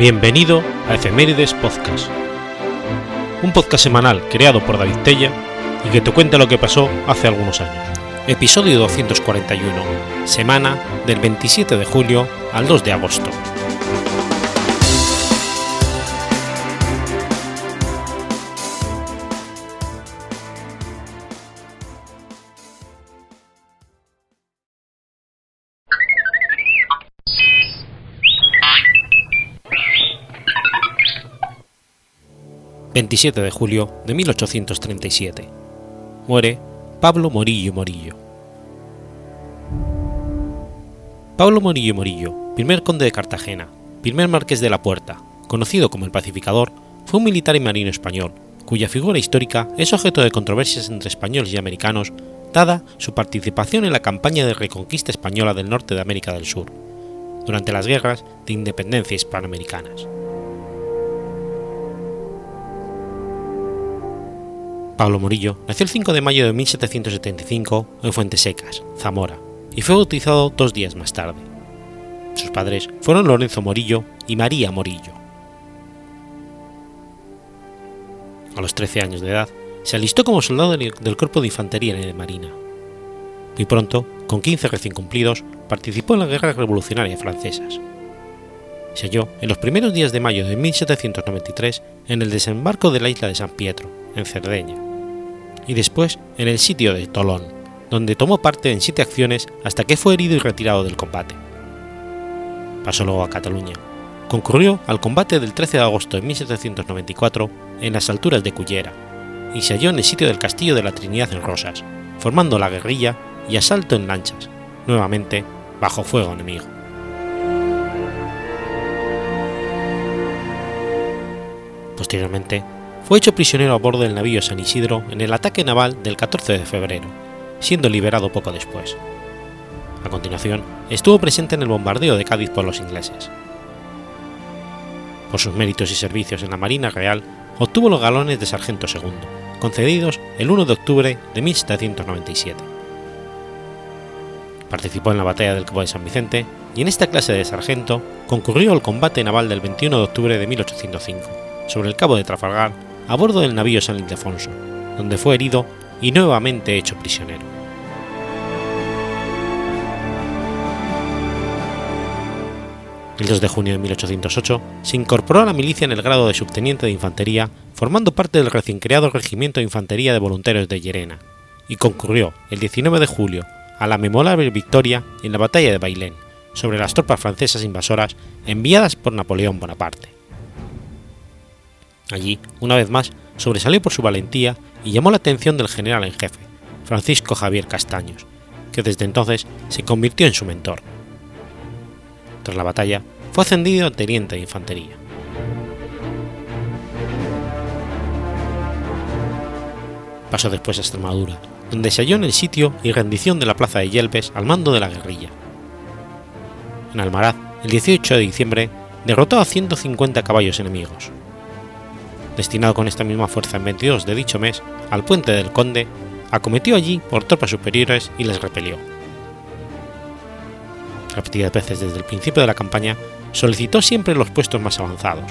Bienvenido a Efemérides Podcast, un podcast semanal creado por David Tella y que te cuenta lo que pasó hace algunos años. Episodio 241, semana del 27 de julio al 2 de agosto. 27 de julio de 1837. Muere Pablo Morillo Morillo. Pablo Morillo Morillo, primer conde de Cartagena, primer marqués de la Puerta, conocido como el Pacificador, fue un militar y marino español, cuya figura histórica es objeto de controversias entre españoles y americanos, dada su participación en la campaña de reconquista española del norte de América del Sur, durante las guerras de independencia hispanoamericanas. Pablo Morillo nació el 5 de mayo de 1775 en Fuentesecas, Zamora, y fue bautizado dos días más tarde. Sus padres fueron Lorenzo Morillo y María Morillo. A los 13 años de edad, se alistó como soldado del Cuerpo de Infantería la Marina. Muy pronto, con 15 recién cumplidos, participó en la Guerra Revolucionaria Francesas. Se halló en los primeros días de mayo de 1793 en el desembarco de la isla de San Pietro, en Cerdeña, y después en el sitio de Tolón, donde tomó parte en siete acciones hasta que fue herido y retirado del combate. Pasó luego a Cataluña. Concurrió al combate del 13 de agosto de 1794 en las alturas de Cullera y se halló en el sitio del Castillo de la Trinidad en Rosas, formando la guerrilla y asalto en lanchas, nuevamente bajo fuego enemigo. Posteriormente fue hecho prisionero a bordo del navío San Isidro en el ataque naval del 14 de febrero, siendo liberado poco después. A continuación, estuvo presente en el bombardeo de Cádiz por los ingleses. Por sus méritos y servicios en la Marina Real, obtuvo los galones de sargento segundo, concedidos el 1 de octubre de 1797. Participó en la batalla del Cabo de San Vicente y en esta clase de sargento concurrió al combate naval del 21 de octubre de 1805 sobre el Cabo de Trafalgar a bordo del navío San Ildefonso, donde fue herido y nuevamente hecho prisionero. El 2 de junio de 1808 se incorporó a la milicia en el grado de subteniente de infantería, formando parte del recién creado Regimiento de Infantería de Voluntarios de Llerena, y concurrió el 19 de julio a la memorable victoria en la batalla de Bailén sobre las tropas francesas invasoras enviadas por Napoleón Bonaparte. Allí, una vez más, sobresalió por su valentía y llamó la atención del general en jefe, Francisco Javier Castaños, que desde entonces se convirtió en su mentor. Tras la batalla, fue ascendido a teniente de infantería. Pasó después a Extremadura, donde se halló en el sitio y rendición de la plaza de Yelves al mando de la guerrilla. En Almaraz, el 18 de diciembre, derrotó a 150 caballos enemigos, destinado con esta misma fuerza en 22 de dicho mes al puente del Conde, acometió allí por tropas superiores y les repelió. Repetidas veces desde el principio de la campaña, solicitó siempre los puestos más avanzados.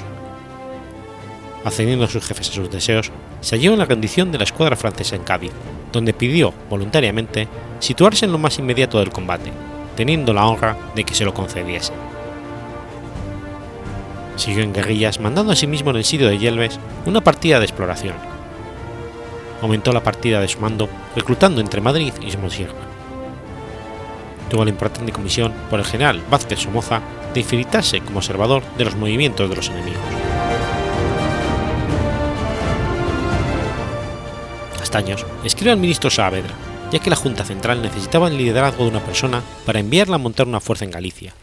Accediendo a sus jefes a sus deseos, se halló en la rendición de la escuadra francesa en Cádiz, donde pidió voluntariamente situarse en lo más inmediato del combate, teniendo la honra de que se lo concediese. Siguió en guerrillas, mandando asimismo en el sitio de Yelves una partida de exploración. Aumentó la partida de su mando, reclutando entre Madrid y Somosierra. Tuvo la importante comisión por el general Vázquez Somoza de infiltrarse como observador de los movimientos de los enemigos. Castaños escribió al ministro Saavedra, ya que la Junta Central necesitaba el liderazgo de una persona para enviarla a montar una fuerza en Galicia.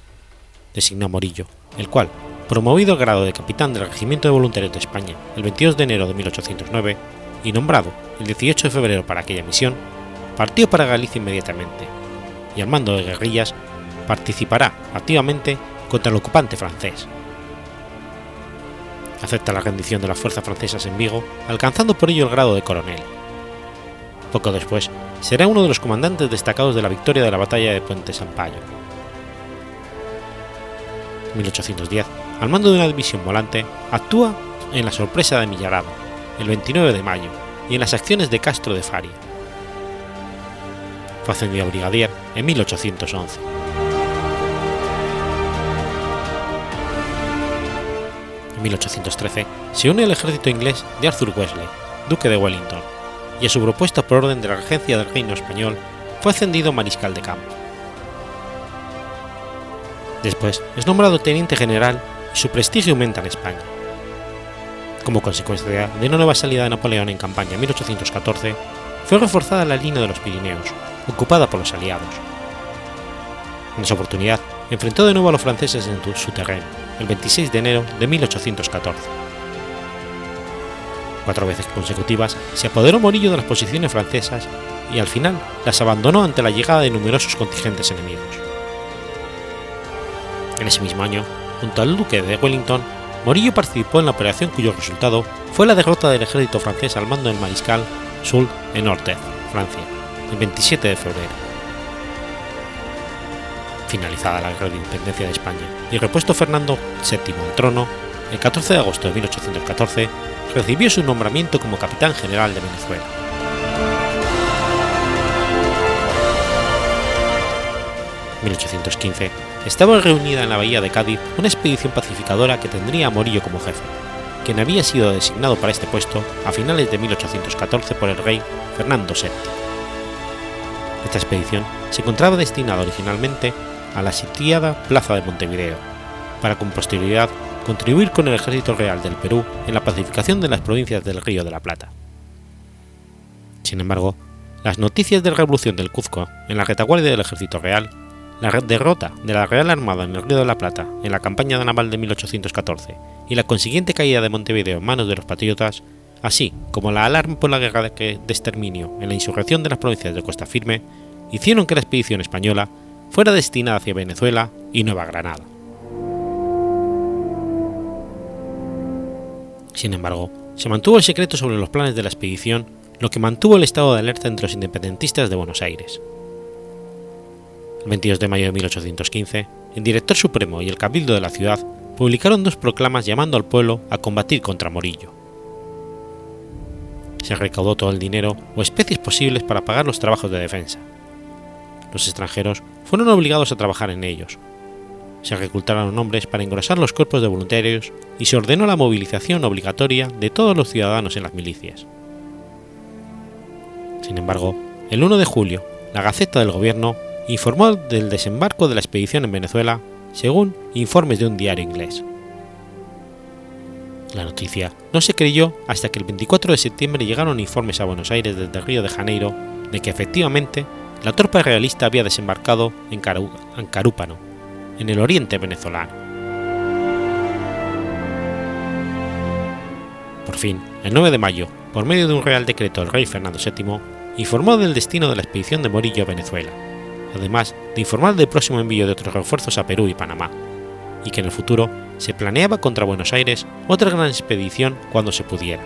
Designó a Morillo, el cual, promovido al grado de capitán del Regimiento de Voluntarios de España el 22 de enero de 1809 y nombrado el 18 de febrero para aquella misión, partió para Galicia inmediatamente y al mando de guerrillas participará activamente contra el ocupante francés. Acepta la rendición de las fuerzas francesas en Vigo, alcanzando por ello el grado de coronel. Poco después, será uno de los comandantes destacados de la victoria de la batalla de Puente Sampaio. 1810 al mando de una división volante, actúa en la sorpresa de Millarado, el 29 de mayo, y en las acciones de Castro de Faria. Fue ascendido a brigadier en 1811. En 1813 se une al ejército inglés de Arthur Wesley, duque de Wellington, y a su propuesta por orden de la regencia del reino español fue ascendido mariscal de campo. Después es nombrado teniente general su prestigio aumenta en España. Como consecuencia de una nueva salida de Napoleón en campaña en 1814, fue reforzada la línea de los Pirineos, ocupada por los aliados. En esa oportunidad, enfrentó de nuevo a los franceses en su terreno, el 26 de enero de 1814. Cuatro veces consecutivas se apoderó Morillo de las posiciones francesas y al final las abandonó ante la llegada de numerosos contingentes enemigos. En ese mismo año, junto al duque de Wellington, Morillo participó en la operación cuyo resultado fue la derrota del ejército francés al mando del mariscal Soult en Orthez, Francia, el 27 de febrero. Finalizada la guerra de independencia de España y repuesto Fernando VII al trono, el 14 de agosto de 1814 recibió su nombramiento como capitán general de Venezuela. 1815, estaba reunida en la bahía de Cádiz una expedición pacificadora que tendría a Morillo como jefe, quien había sido designado para este puesto a finales de 1814 por el rey Fernando VII. Esta expedición se encontraba destinada originalmente a la sitiada Plaza de Montevideo, para con posterioridad contribuir con el ejército real del Perú en la pacificación de las provincias del Río de la Plata. Sin embargo, las noticias de la revolución del Cuzco en la retaguardia del ejército real la derrota de la Real Armada en el Río de la Plata en la campaña naval de 1814 y la consiguiente caída de Montevideo en manos de los patriotas, así como la alarma por la guerra de exterminio en la insurrección de las provincias de Costa Firme, hicieron que la expedición española fuera destinada hacia Venezuela y Nueva Granada. Sin embargo, se mantuvo el secreto sobre los planes de la expedición, lo que mantuvo el estado de alerta entre los independentistas de Buenos Aires. El 22 de mayo de 1815, el director supremo y el cabildo de la ciudad publicaron dos proclamas llamando al pueblo a combatir contra Morillo. Se recaudó todo el dinero o especies posibles para pagar los trabajos de defensa. Los extranjeros fueron obligados a trabajar en ellos. Se reclutaron hombres para engrosar los cuerpos de voluntarios y se ordenó la movilización obligatoria de todos los ciudadanos en las milicias. Sin embargo, el 1 de julio, la Gaceta del Gobierno informó del desembarco de la expedición en Venezuela según informes de un diario inglés. La noticia no se creyó hasta que el 24 de septiembre llegaron informes a Buenos Aires desde Río de Janeiro de que efectivamente la tropa realista había desembarcado en, Carúpano, en el oriente venezolano. Por fin, el 9 de mayo, por medio de un real decreto del rey Fernando VII, informó del destino de la expedición de Morillo a Venezuela, además de informar del próximo envío de otros refuerzos a Perú y Panamá, y que en el futuro se planeaba contra Buenos Aires otra gran expedición cuando se pudiera,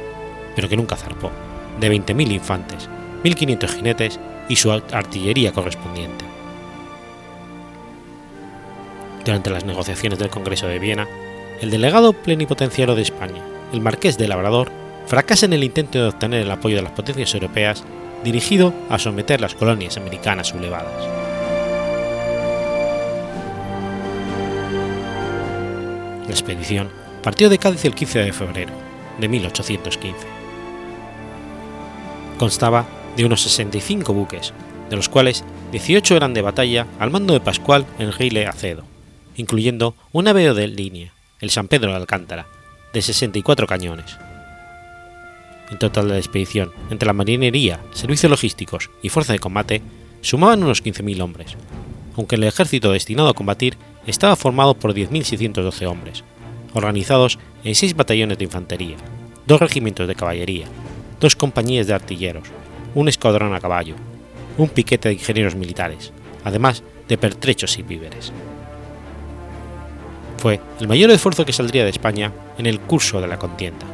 pero que nunca zarpó, de 20.000 infantes, 1.500 jinetes y su artillería correspondiente. Durante las negociaciones del Congreso de Viena, el delegado plenipotenciario de España, el marqués de Labrador, fracasa en el intento de obtener el apoyo de las potencias europeas dirigido a someter las colonias americanas sublevadas. La expedición partió de Cádiz el 15 de febrero de 1815. Constaba de unos 65 buques, de los cuales 18 eran de batalla al mando de Pascual Enrile Acedo, incluyendo un naveo de línea, el San Pedro de Alcántara, de 64 cañones. En total de la expedición, entre la marinería, servicios logísticos y fuerza de combate, sumaban unos 15.000 hombres, aunque el ejército destinado a combatir estaba formado por 10.612 hombres, organizados en seis batallones de infantería, dos regimientos de caballería, dos compañías de artilleros, un escuadrón a caballo, un piquete de ingenieros militares, además de pertrechos y víveres. Fue el mayor esfuerzo que saldría de España en el curso de la contienda.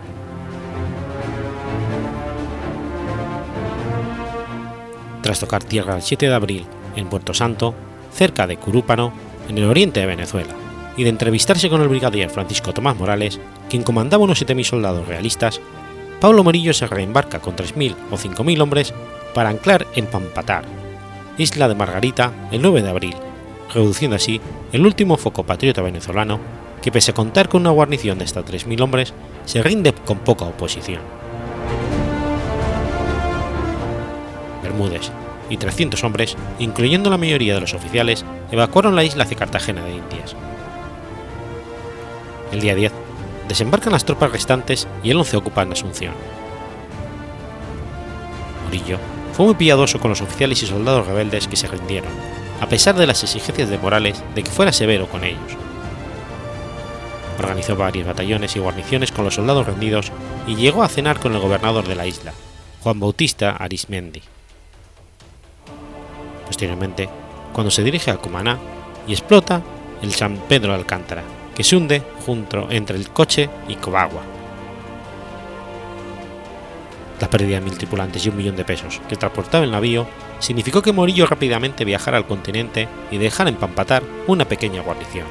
Tras tocar tierra el 7 de abril en Puerto Santo, cerca de Curúpano, en el oriente de Venezuela, y de entrevistarse con el brigadier Francisco Tomás Morales, quien comandaba unos 7.000 soldados realistas, Pablo Morillo se reembarca con 3.000 o 5.000 hombres para anclar en Pampatar, isla de Margarita, el 9 de abril, reduciendo así el último foco patriota venezolano que pese a contar con una guarnición de hasta 3.000 hombres, se rinde con poca oposición. Bermúdez y 300 hombres, incluyendo la mayoría de los oficiales, evacuaron la isla hacia Cartagena de Indias. El día 10, desembarcan las tropas restantes y el 11 ocupan Asunción. Murillo fue muy piadoso con los oficiales y soldados rebeldes que se rindieron, a pesar de las exigencias de Morales de que fuera severo con ellos. Organizó varios batallones y guarniciones con los soldados rendidos y llegó a cenar con el gobernador de la isla, Juan Bautista Arismendi. Posteriormente, cuando se dirige a Cumaná y explota el San Pedro de Alcántara, que se hunde junto entre el coche y Cobagua. La pérdida de mil tripulantes y un millón de pesos que transportaba el navío significó que Morillo rápidamente viajara al continente y dejara en Pampatar una pequeña guarnición.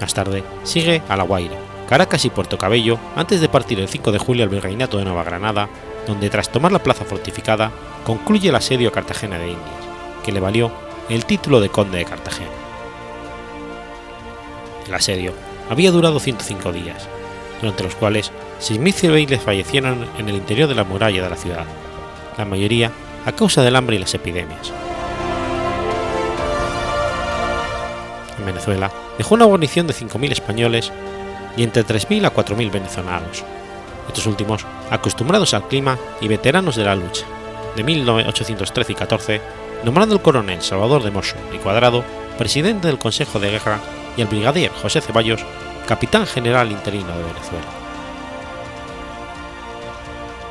Más tarde sigue a La Guaira, Caracas y Puerto Cabello antes de partir el 5 de julio al Virreinato de Nueva Granada, donde tras tomar la plaza fortificada concluye el asedio a Cartagena de Indias, que le valió el título de conde de Cartagena. El asedio había durado 105 días, durante los cuales 6.000 civiles fallecieron en el interior de la muralla de la ciudad, la mayoría a causa del hambre y las epidemias. En Venezuela dejó una guarnición de 5.000 españoles y entre 3.000 a 4.000 venezolanos, estos últimos acostumbrados al clima y veteranos de la lucha, de 1813 y 14, nombrando el coronel Salvador de Mosso y Cuadrado presidente del Consejo de Guerra y el brigadier José Ceballos capitán general interino de Venezuela.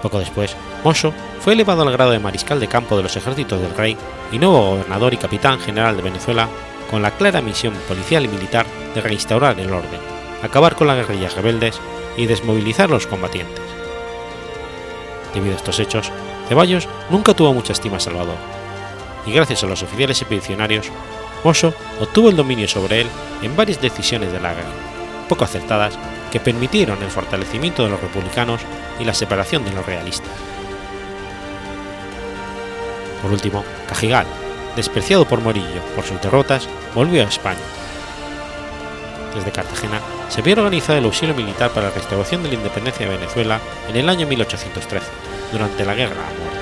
Poco después, Mosso fue elevado al grado de mariscal de campo de los ejércitos del rey y nuevo gobernador y capitán general de Venezuela con la clara misión policial y militar de reinstaurar el orden, acabar con las guerrillas rebeldes y desmovilizar a los combatientes. Debido a estos hechos, Ceballos nunca tuvo mucha estima a Salvador, y gracias a los oficiales expedicionarios, Mosso obtuvo el dominio sobre él en varias decisiones de la guerra, poco acertadas, que permitieron el fortalecimiento de los republicanos y la separación de los realistas. Por último, Cajigal, despreciado por Morillo por sus derrotas, volvió a España. Desde Cartagena se había organizado el auxilio militar para la restauración de la independencia de Venezuela en el año 1813, durante la Guerra a Muerte.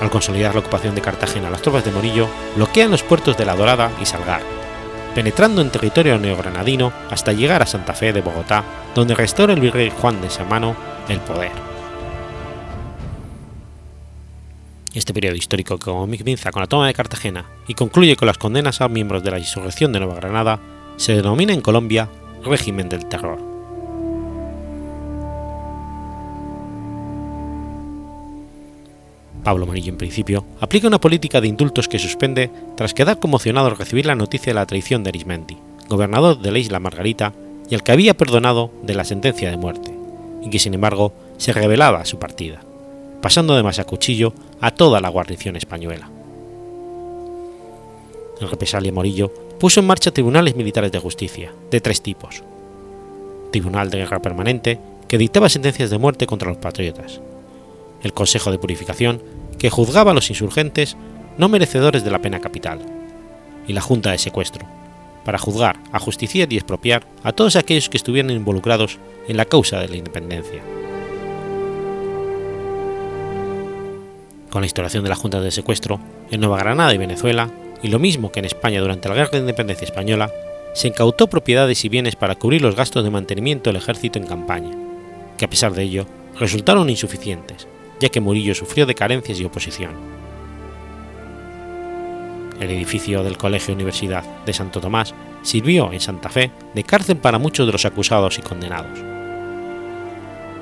Al consolidar la ocupación de Cartagena, las tropas de Morillo bloquean los puertos de La Dorada y Salgar, penetrando en territorio neogranadino hasta llegar a Santa Fe de Bogotá, donde restaura el virrey Juan de Samano el poder. Este periodo histórico que comienza con la toma de Cartagena y concluye con las condenas a miembros de la insurrección de Nueva Granada se denomina en Colombia régimen del terror. Pablo Morillo, en principio, aplica una política de indultos que suspende tras quedar conmocionado al recibir la noticia de la traición de Arismendi, gobernador de la isla Margarita y al que había perdonado de la sentencia de muerte, y que sin embargo se revelaba su partida, pasando además a cuchillo a toda la guarnición española. En represalia Morillo puso en marcha tribunales militares de justicia, de tres tipos. Tribunal de Guerra Permanente, que dictaba sentencias de muerte contra los patriotas. El Consejo de Purificación, que juzgaba a los insurgentes no merecedores de la pena capital. Y la Junta de Secuestro, para juzgar, ajusticiar y expropiar a todos aquellos que estuvieran involucrados en la causa de la independencia. Con la instauración de la Junta de Secuestro, en Nueva Granada y Venezuela, y lo mismo que en España durante la Guerra de Independencia Española, se incautó propiedades y bienes para cubrir los gastos de mantenimiento del ejército en campaña, que a pesar de ello resultaron insuficientes, ya que Murillo sufrió de carencias y oposición. El edificio del Colegio Universidad de Santo Tomás sirvió en Santa Fe de cárcel para muchos de los acusados y condenados.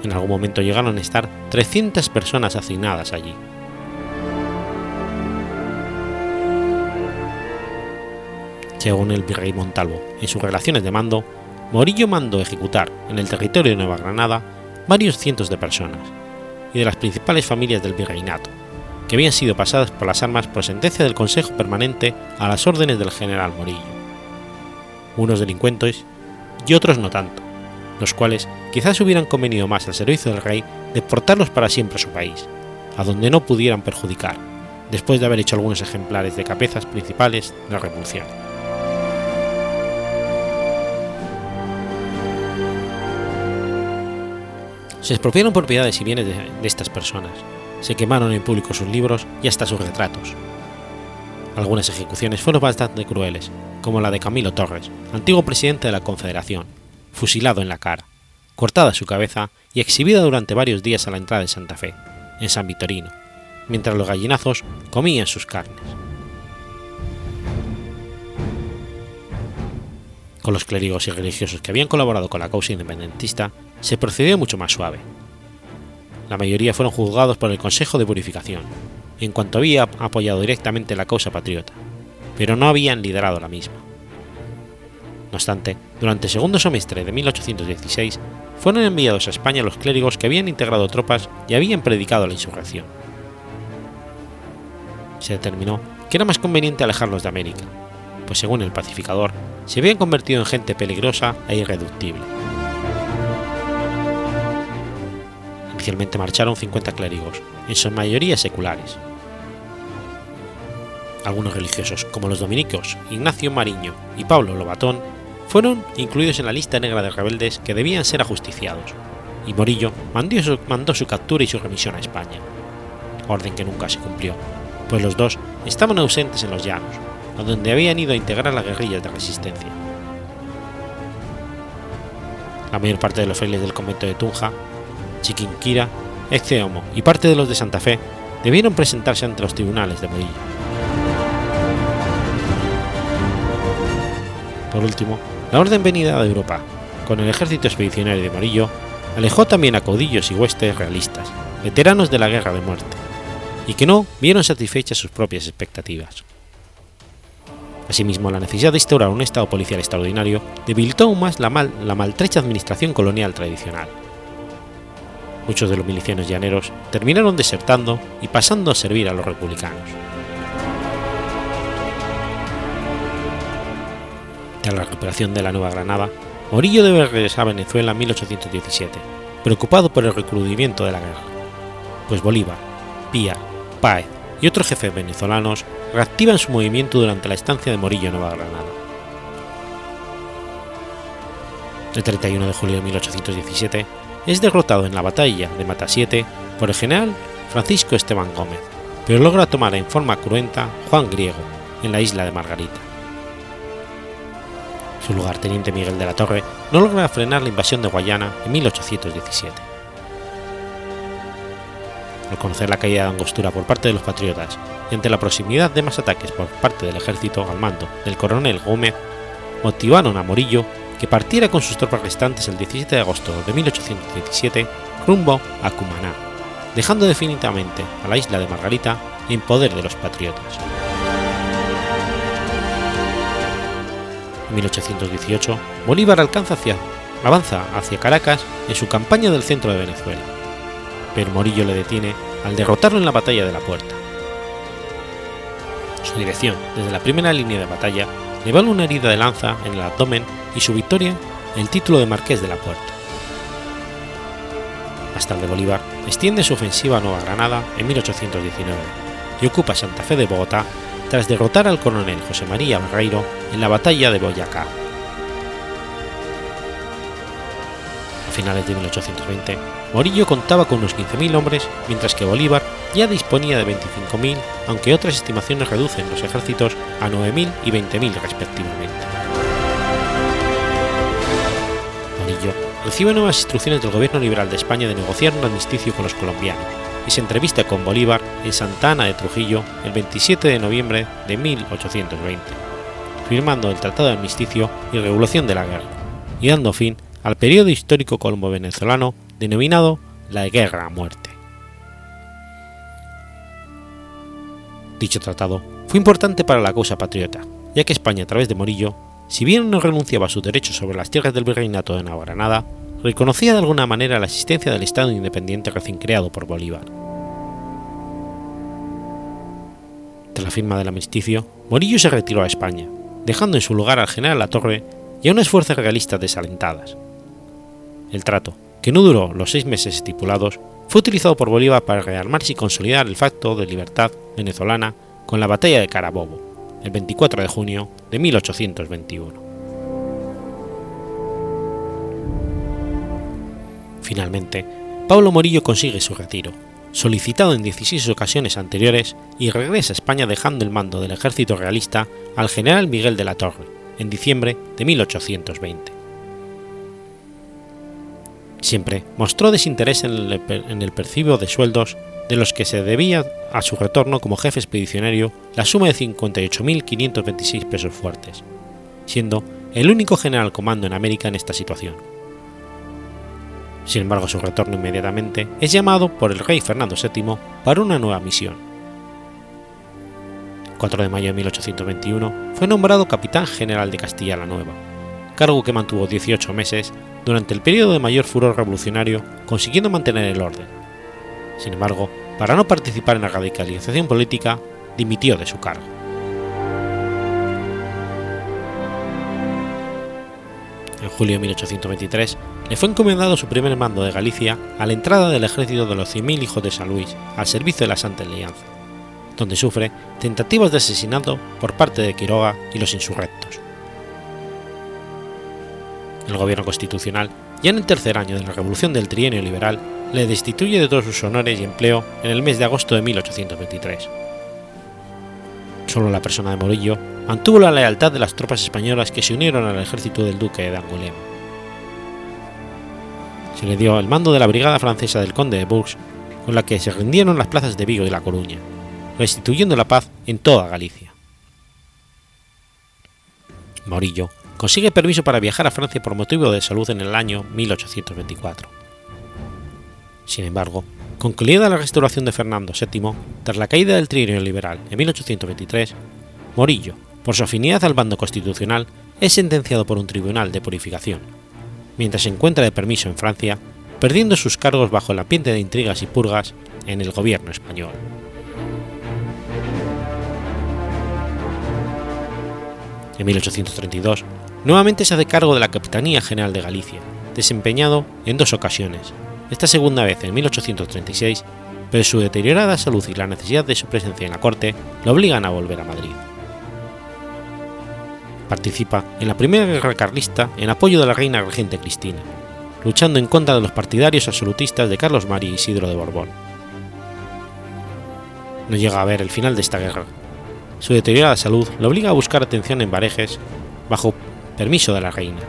En algún momento llegaron a estar 300 personas asignadas allí. Según el virrey Montalvo, en sus relaciones de mando, Morillo mandó ejecutar en el territorio de Nueva Granada varios cientos de personas y de las principales familias del virreinato, que habían sido pasadas por las armas por sentencia del Consejo Permanente a las órdenes del general Morillo. Unos delincuentes y otros no tanto, los cuales quizás hubieran convenido más al servicio del rey deportarlos para siempre a su país, a donde no pudieran perjudicar, después de haber hecho algunos ejemplares de cabezas principales de la revolución. Se expropiaron propiedades y bienes de, de estas personas, se quemaron en público sus libros y hasta sus retratos. Algunas ejecuciones fueron bastante crueles, como la de Camilo Torres, antiguo presidente de la Confederación, fusilado en la cara, cortada su cabeza y exhibida durante varios días a la entrada de Santa Fe, en San Vitorino, mientras los gallinazos comían sus carnes. Con los clérigos y religiosos que habían colaborado con la causa independentista, se procedió mucho más suave. La mayoría fueron juzgados por el Consejo de Purificación, en cuanto había apoyado directamente la causa patriota, pero no habían liderado la misma. No obstante, durante el segundo semestre de 1816 fueron enviados a España los clérigos que habían integrado tropas y habían predicado la insurrección. Se determinó que era más conveniente alejarlos de América, pues según el pacificador, se habían convertido en gente peligrosa e irreductible. Marcharon 50 clérigos, en su mayoría seculares. Algunos religiosos, como los dominicos Ignacio Mariño y Pablo Lobatón, fueron incluidos en la lista negra de rebeldes que debían ser ajusticiados, y Morillo mandó su, mandó su captura y su remisión a España, orden que nunca se cumplió, pues los dos estaban ausentes en los llanos, a donde habían ido a integrar las guerrillas de resistencia. La mayor parte de los frailes del convento de Tunja, Chiquinquira, Exceomo y parte de los de Santa Fe debieron presentarse ante los tribunales de Morillo. Por último, la orden venida de Europa, con el ejército expedicionario de Morillo, alejó también a caudillos y huestes realistas, veteranos de la guerra de muerte, y que no vieron satisfechas sus propias expectativas. Asimismo, la necesidad de instaurar un Estado policial extraordinario debilitó aún más la, mal, la maltrecha administración colonial tradicional. Muchos de los milicianos llaneros terminaron desertando y pasando a servir a los republicanos. Tras la recuperación de la Nueva Granada, Morillo debe regresar a Venezuela en 1817, preocupado por el recrudimiento de la guerra, pues Bolívar, Pía, Páez y otros jefes venezolanos reactivan su movimiento durante la estancia de Morillo en Nueva Granada. El 31 de julio de 1817 es derrotado en la batalla de Matasiete por el general Francisco Esteban Gómez, pero logra tomar en forma cruenta Juan Griego en la isla de Margarita. Su lugarteniente Miguel de la Torre no logra frenar la invasión de Guayana en 1817. Al conocer la caída de Angostura por parte de los patriotas y ante la proximidad de más ataques por parte del ejército al mando del coronel Gómez, motivaron a Morillo que partiera con sus tropas restantes el 17 de agosto de 1817 rumbo a Cumaná, dejando definitivamente a la isla de Margarita en poder de los patriotas. En 1818, Bolívar alcanza avanza hacia Caracas en su campaña del centro de Venezuela, pero Morillo le detiene al derrotarlo en la batalla de la Puerta. Su dirección desde la primera línea de batalla le vale una herida de lanza en el abdomen y su victoria el título de Marqués de la Puerta. Más tarde Bolívar extiende su ofensiva a Nueva Granada en 1819 y ocupa Santa Fe de Bogotá tras derrotar al coronel José María Barreiro en la batalla de Boyacá. Finales de 1820, Morillo contaba con unos 15.000 hombres, mientras que Bolívar ya disponía de 25.000, aunque otras estimaciones reducen los ejércitos a 9.000 y 20.000 respectivamente. Morillo recibe nuevas instrucciones del gobierno liberal de España de negociar un armisticio con los colombianos y se entrevista con Bolívar en Santa Ana de Trujillo el 27 de noviembre de 1820, firmando el Tratado de Armisticio y Regulación de la Guerra, y dando fin al periodo histórico colombo-venezolano denominado la Guerra a Muerte. Dicho tratado fue importante para la causa patriota, ya que España a través de Morillo, si bien no renunciaba a sus derechos sobre las tierras del virreinato de Nueva reconocía de alguna manera la existencia del Estado independiente recién creado por Bolívar. Tras la firma del armisticio, Morillo se retiró a España, dejando en su lugar al general Latorre y a unas fuerzas realistas desalentadas. El trato, que no duró los seis meses estipulados, fue utilizado por Bolívar para rearmarse y consolidar el facto de libertad venezolana con la batalla de Carabobo, el 24 de junio de 1821. Finalmente, Pablo Morillo consigue su retiro, solicitado en 16 ocasiones anteriores, y regresa a España dejando el mando del ejército realista al general Miguel de la Torre, en diciembre de 1820. Siempre mostró desinterés en el, en percibo de sueldos de los que se debía a su retorno como jefe expedicionario la suma de 58.526 pesos fuertes, siendo el único general comando en América en esta situación. Sin embargo, su retorno inmediatamente es llamado por el rey Fernando VII para una nueva misión. 4 de mayo de 1821 fue nombrado capitán general de Castilla la Nueva, cargo que mantuvo 18 meses durante el periodo de mayor furor revolucionario, consiguiendo mantener el orden. Sin embargo, para no participar en la radicalización política, dimitió de su cargo. En julio de 1823 le fue encomendado su primer mando de Galicia a la entrada del ejército de los 100.000 hijos de San Luis al servicio de la Santa Alianza, donde sufre tentativas de asesinato por parte de Quiroga y los insurrectos. El gobierno constitucional, ya en el tercer año de la revolución del trienio liberal, le destituye de todos sus honores y empleo en el mes de agosto de 1823. Solo la persona de Morillo mantuvo la lealtad de las tropas españolas que se unieron al ejército del duque de Angulema. Se le dio el mando de la brigada francesa del conde de Bourges, con la que se rindieron las plazas de Vigo y La Coruña, restituyendo la paz en toda Galicia. Morillo consigue permiso para viajar a Francia por motivo de salud en el año 1824. Sin embargo, concluida la restauración de Fernando VII, tras la caída del trienio liberal en 1823, Morillo, por su afinidad al bando constitucional, es sentenciado por un tribunal de purificación, mientras se encuentra de permiso en Francia, perdiendo sus cargos bajo el ambiente de intrigas y purgas en el gobierno español. En 1832, nuevamente se hace cargo de la Capitanía General de Galicia, desempeñado en dos ocasiones, esta segunda vez en 1836, pero su deteriorada salud y la necesidad de su presencia en la corte lo obligan a volver a Madrid. Participa en la primera guerra carlista en apoyo de la reina regente Cristina, luchando en contra de los partidarios absolutistas de Carlos María Isidro de Borbón. No llega a ver el final de esta guerra. Su deteriorada salud lo obliga a buscar atención en Barejes bajo permiso de la reina,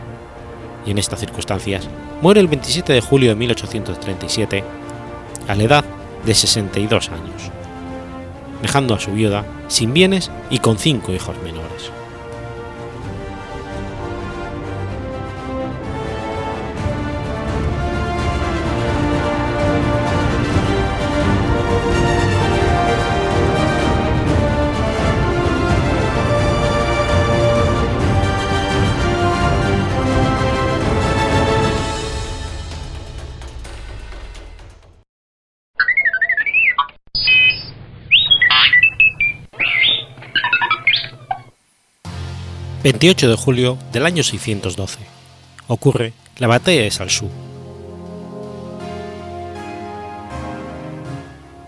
y en estas circunstancias muere el 27 de julio de 1837 a la edad de 62 años, dejando a su viuda sin bienes y con cinco hijos menores. 28 de julio del año 612. Ocurre la batalla de Salsú.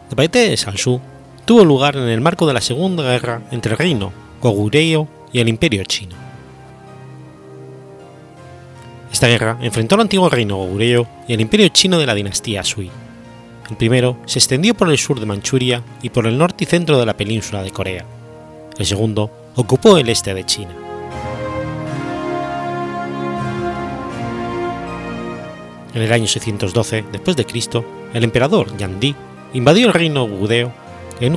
La batalla de Salsú tuvo lugar en el marco de la Segunda Guerra entre el reino Goguryeo y el Imperio Chino. Esta guerra enfrentó al antiguo reino Goguryeo y el Imperio Chino de la dinastía Sui. El primero se extendió por el sur de Manchuria y por el norte y centro de la península de Corea. El segundo ocupó el este de China. En el año 612 después de Cristo, el emperador Yandi invadió el reino gudeo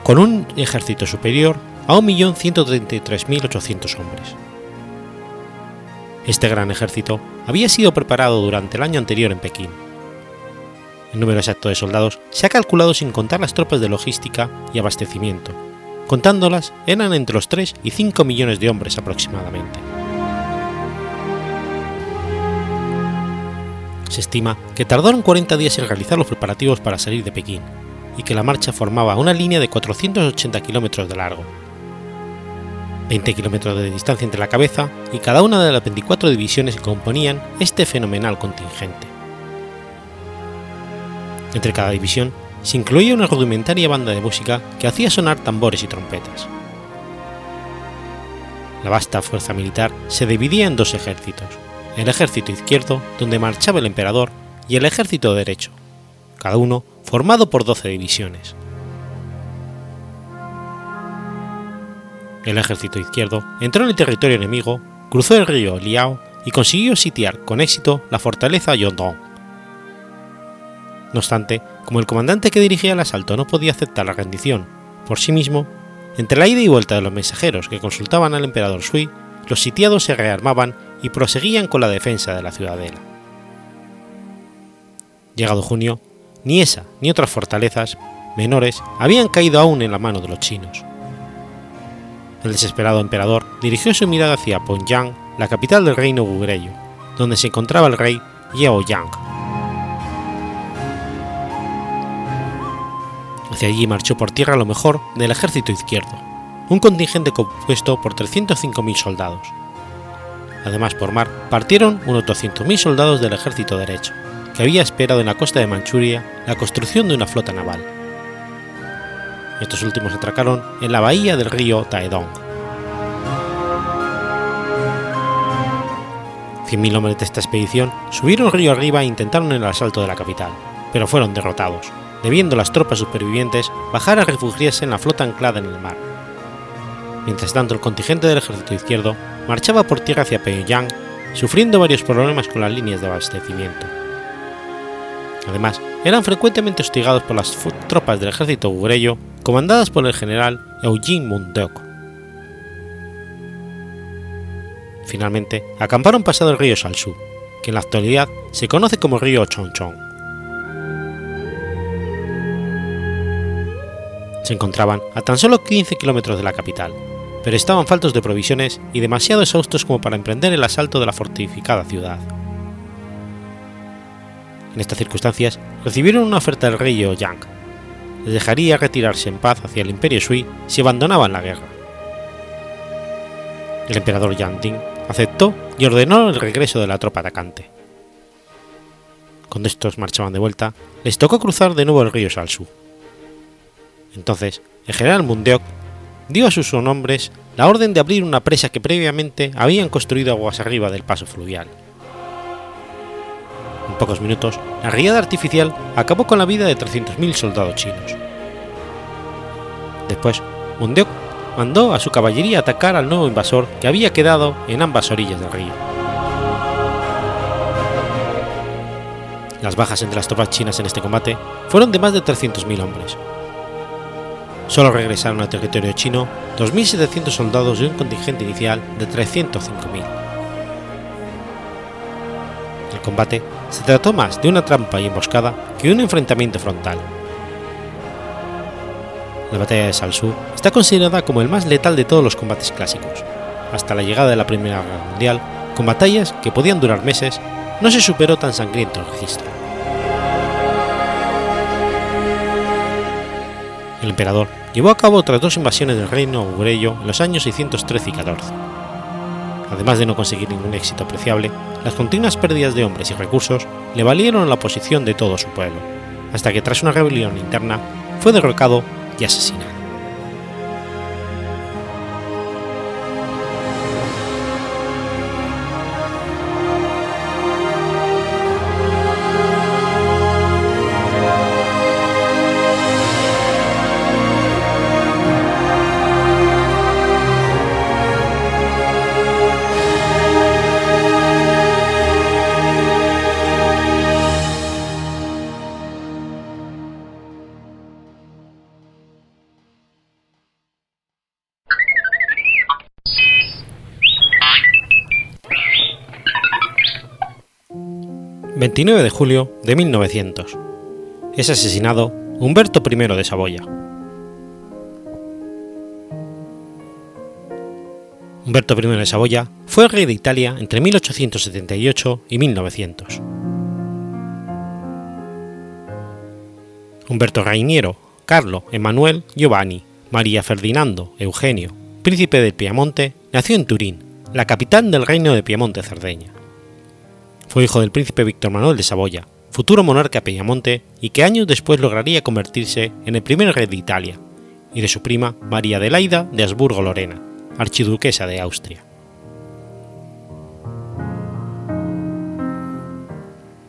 con un ejército superior a 1.133.800 hombres. Este gran ejército había sido preparado durante el año anterior en Pekín. El número exacto de soldados se ha calculado sin contar las tropas de logística y abastecimiento. Contándolas, eran entre los 3 y 5 millones de hombres aproximadamente. Se estima que tardaron 40 días en realizar los preparativos para salir de Pekín, y que la marcha formaba una línea de 480 kilómetros de largo, 20 kilómetros de distancia entre la cabeza y cada una de las 24 divisiones que componían este fenomenal contingente. Entre cada división se incluía una rudimentaria banda de música que hacía sonar tambores y trompetas. La vasta fuerza militar se dividía en dos ejércitos, el ejército izquierdo, donde marchaba el emperador, y el ejército derecho, cada uno formado por 12 divisiones. El ejército izquierdo entró en el territorio enemigo, cruzó el río Liao y consiguió sitiar con éxito la fortaleza Yondong. No obstante, como el comandante que dirigía el asalto no podía aceptar la rendición por sí mismo, entre la ida y vuelta de los mensajeros que consultaban al emperador Sui, los sitiados se rearmaban y proseguían con la defensa de la ciudadela. Llegado junio, ni esa ni otras fortalezas menores habían caído aún en la mano de los chinos. El desesperado emperador dirigió su mirada hacia Pyongyang, la capital del reino Goguryeo, donde se encontraba el rey Yao Yang. Hacia allí marchó por tierra lo mejor del ejército izquierdo, un contingente compuesto por 305.000 soldados. Además, por mar partieron unos 200.000 soldados del ejército derecho, que había esperado en la costa de Manchuria la construcción de una flota naval. Estos últimos atracaron en la bahía del río Taedong. 100.000 hombres de esta expedición subieron río arriba e intentaron el asalto de la capital, pero fueron derrotados, debiendo las tropas supervivientes bajar a refugiarse en la flota anclada en el mar. Mientras tanto, el contingente del ejército izquierdo marchaba por tierra hacia Pyongyang, sufriendo varios problemas con las líneas de abastecimiento. Además, eran frecuentemente hostigados por las tropas del ejército goguryeo comandadas por el general Eugene Mundeok. Finalmente, acamparon pasado el río Salsu, que en la actualidad se conoce como río Chongchong. Se encontraban a tan solo 15 kilómetros de la capital, pero estaban faltos de provisiones y demasiado exhaustos como para emprender el asalto de la fortificada ciudad. En estas circunstancias, recibieron una oferta del rey Yang. Les dejaría retirarse en paz hacia el imperio Sui si abandonaban la guerra. El emperador Yang Ding aceptó y ordenó el regreso de la tropa atacante. Cuando estos marchaban de vuelta, les tocó cruzar de nuevo el río Salsu. Entonces, el general Mundeok dio a sus hombres la orden de abrir una presa que previamente habían construido aguas arriba del paso fluvial. En pocos minutos, la riada artificial acabó con la vida de 300.000 soldados chinos. Después, Mundeok mandó a su caballería atacar al nuevo invasor que había quedado en ambas orillas del río. Las bajas entre las tropas chinas en este combate fueron de más de 300.000 hombres. Solo regresaron al territorio chino 2.700 soldados de un contingente inicial de 305.000. El combate se trató más de una trampa y emboscada que un enfrentamiento frontal. La batalla de Salsu está considerada como el más letal de todos los combates clásicos. Hasta la llegada de la Primera Guerra Mundial, con batallas que podían durar meses, no se superó tan sangriento registro. El emperador llevó a cabo otras dos invasiones del reino goguryeo en los años 613 y 14. Además de no conseguir ningún éxito apreciable, las continuas pérdidas de hombres y recursos le valieron la oposición de todo su pueblo, hasta que tras una rebelión interna fue derrocado y asesinado. 29 de julio de 1900. Es asesinado Humberto I de Saboya. Humberto I de Saboya fue rey de Italia entre 1878 y 1900. Humberto Rainiero, Carlo, Emanuel, Giovanni, María Ferdinando, Eugenio, príncipe de Piamonte, nació en Turín, la capital del reino de Piamonte-Cerdeña. Fue hijo del príncipe Víctor Manuel de Saboya, futuro monarca de Piamonte y que años después lograría convertirse en el primer rey de Italia, y de su prima María Adelaida de Habsburgo-Lorena, archiduquesa de Austria.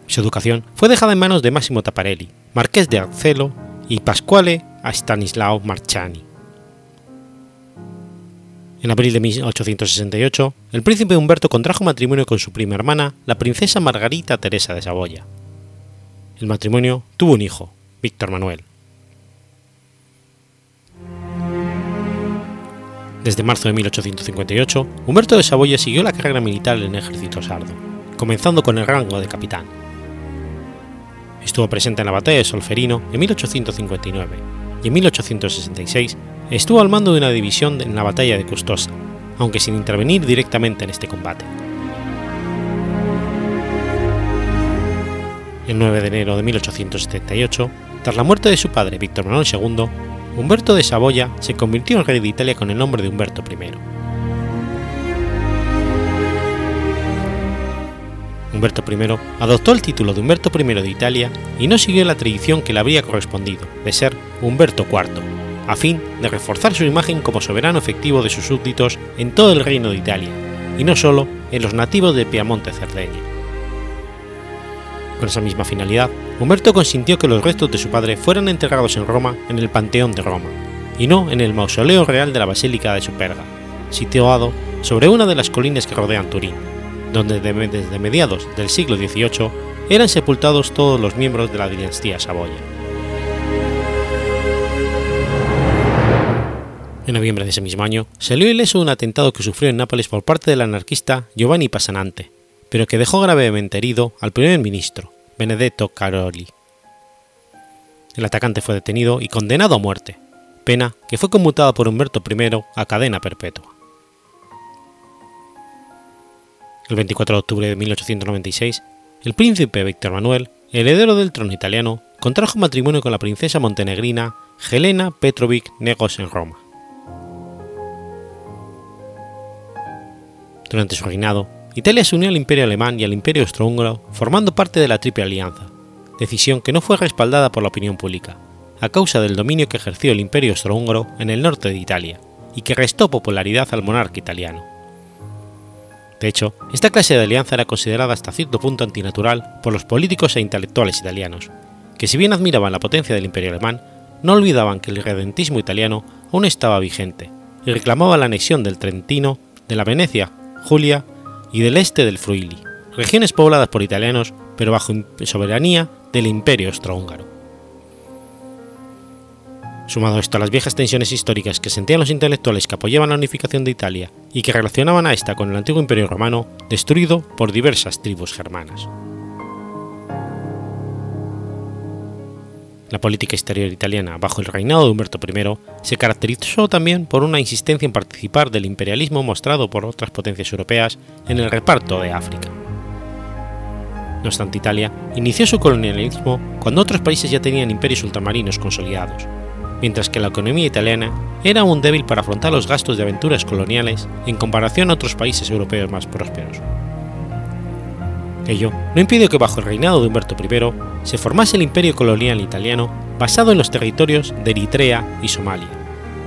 Su educación fue dejada en manos de Massimo Taparelli, marqués de Arcelo y Pasquale a Stanislao Marciani. En abril de 1868, el príncipe Humberto contrajo matrimonio con su prima hermana, la princesa Margarita Teresa de Saboya. El matrimonio tuvo un hijo, Víctor Manuel. Desde marzo de 1858, Humberto de Saboya siguió la carrera militar en el ejército sardo, comenzando con el rango de capitán. Estuvo presente en la batalla de Solferino en 1859 y en 1866 estuvo al mando de una división en la batalla de Custosa, aunque sin intervenir directamente en este combate. El 9 de enero de 1878, tras la muerte de su padre Víctor Manuel II, Humberto de Saboya se convirtió en rey de Italia con el nombre de Humberto I. Humberto I adoptó el título de Humberto I de Italia y no siguió la tradición que le habría correspondido, de ser Humberto IV, a fin de reforzar su imagen como soberano efectivo de sus súbditos en todo el reino de Italia, y no solo en los nativos de Piamonte Cerdeña. Con esa misma finalidad, Humberto consintió que los restos de su padre fueran enterrados en Roma en el Panteón de Roma, y no en el mausoleo real de la Basílica de Superga, situado sobre una de las colinas que rodean Turín, donde desde mediados del siglo XVIII eran sepultados todos los miembros de la dinastía Saboya. En noviembre de ese mismo año salió ileso un atentado que sufrió en Nápoles por parte del anarquista Giovanni Passanante, pero que dejó gravemente herido al primer ministro, Benedetto Caroli. El atacante fue detenido y condenado a muerte, pena que fue conmutada por Humberto I a cadena perpetua. El 24 de octubre de 1896, el príncipe Víctor Manuel, heredero del trono italiano, contrajo matrimonio con la princesa montenegrina Helena Petrovic Negos en Roma. Durante su reinado, Italia se unió al Imperio alemán y al Imperio austrohúngaro formando parte de la Triple Alianza, decisión que no fue respaldada por la opinión pública, a causa del dominio que ejerció el Imperio austrohúngaro en el norte de Italia y que restó popularidad al monarca italiano. De hecho, esta clase de alianza era considerada hasta cierto punto antinatural por los políticos e intelectuales italianos, que si bien admiraban la potencia del Imperio alemán, no olvidaban que el redentismo italiano aún estaba vigente y reclamaba la anexión del Trentino, de la Venecia Julia y del este del Friuli, regiones pobladas por italianos pero bajo soberanía del Imperio Austrohúngaro. Sumado esto a las viejas tensiones históricas que sentían los intelectuales que apoyaban la unificación de Italia y que relacionaban a esta con el antiguo Imperio romano, destruido por diversas tribus germanas. La política exterior italiana bajo el reinado de Humberto I se caracterizó también por una insistencia en participar del imperialismo mostrado por otras potencias europeas en el reparto de África. No obstante, Italia inició su colonialismo cuando otros países ya tenían imperios ultramarinos consolidados, mientras que la economía italiana era aún débil para afrontar los gastos de aventuras coloniales en comparación a otros países europeos más prósperos. Ello no impidió que bajo el reinado de Humberto I se formase el imperio colonial italiano basado en los territorios de Eritrea y Somalia,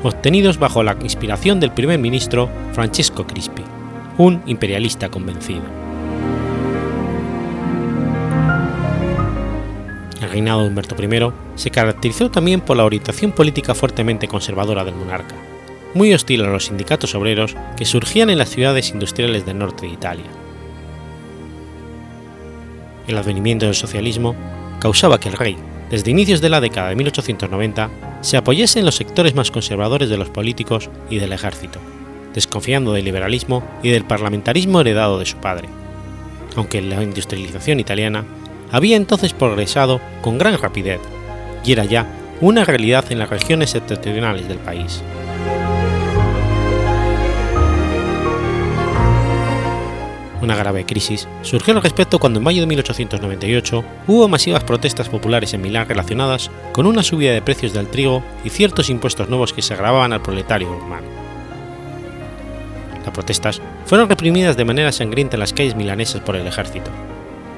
obtenidos bajo la inspiración del primer ministro Francesco Crispi, un imperialista convencido. El reinado de Humberto I se caracterizó también por la orientación política fuertemente conservadora del monarca, muy hostil a los sindicatos obreros que surgían en las ciudades industriales del norte de Italia el advenimiento del socialismo causaba que el rey, desde inicios de la década de 1890, se apoyase en los sectores más conservadores de los políticos y del ejército, desconfiando del liberalismo y del parlamentarismo heredado de su padre, aunque la industrialización italiana había entonces progresado con gran rapidez y era ya una realidad en las regiones septentrionales del país. Una grave crisis surgió al respecto cuando en mayo de 1898 hubo masivas protestas populares en Milán relacionadas con una subida de precios del trigo y ciertos impuestos nuevos que se agravaban al proletario urbano. Las protestas fueron reprimidas de manera sangrienta en las calles milanesas por el ejército,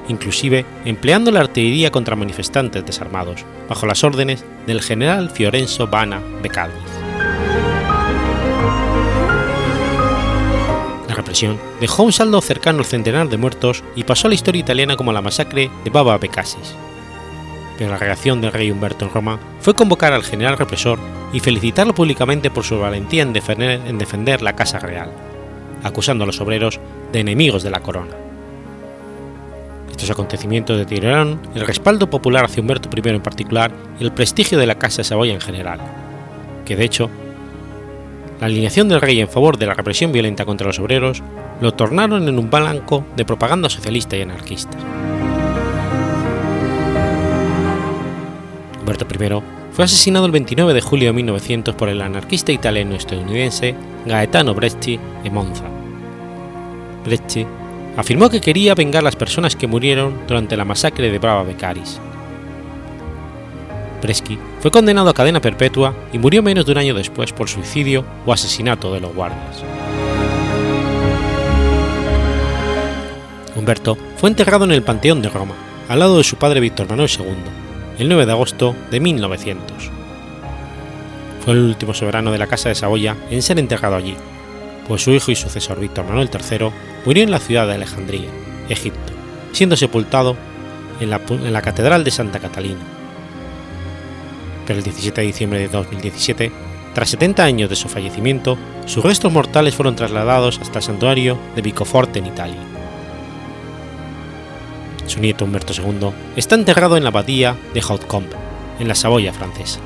inclusive empleando la artillería contra manifestantes desarmados, bajo las órdenes del general Fiorenzo Bana Beccalis. La dejó un saldo cercano al centenar de muertos y pasó a la historia italiana como la masacre de Baba Beccasis. Pero la reacción del rey Humberto en Roma fue convocar al general represor y felicitarlo públicamente por su valentía en defender, en defender la Casa Real, acusando a los obreros de enemigos de la corona. Estos acontecimientos deterioraron el respaldo popular hacia Humberto I en particular y el prestigio de la Casa Saboya en general, que de hecho, la alineación del rey en favor de la represión violenta contra los obreros lo tornaron en un blanco de propaganda socialista y anarquista. Humberto I fue asesinado el 29 de julio de 1900 por el anarquista italiano-estadounidense Gaetano Bresci en Monza. Bresci afirmó que quería vengar a las personas que murieron durante la masacre de Brava Beccaris. Bresci fue condenado a cadena perpetua y murió menos de un año después por suicidio o asesinato de los guardias. Humberto fue enterrado en el Panteón de Roma, al lado de su padre Víctor Manuel II, el 9 de agosto de 1900. Fue el último soberano de la Casa de Saboya en ser enterrado allí, pues su hijo y sucesor Víctor Manuel III murió en la ciudad de Alejandría, Egipto, siendo sepultado en la Catedral de Santa Catalina. El 17 de diciembre de 2017, tras 70 años de su fallecimiento, sus restos mortales fueron trasladados hasta el santuario de Vicoforte en Italia. Su nieto Humberto II está enterrado en la abadía de Hautecombe, en la Saboya francesa.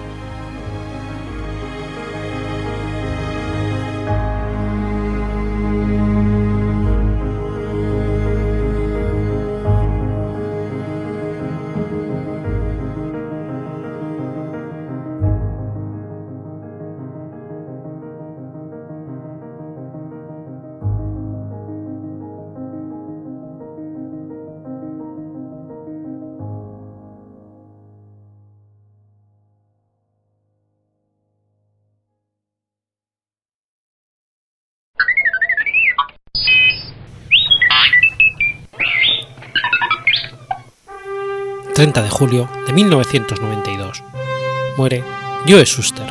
30 de julio de 1992. Muere Joe Shuster.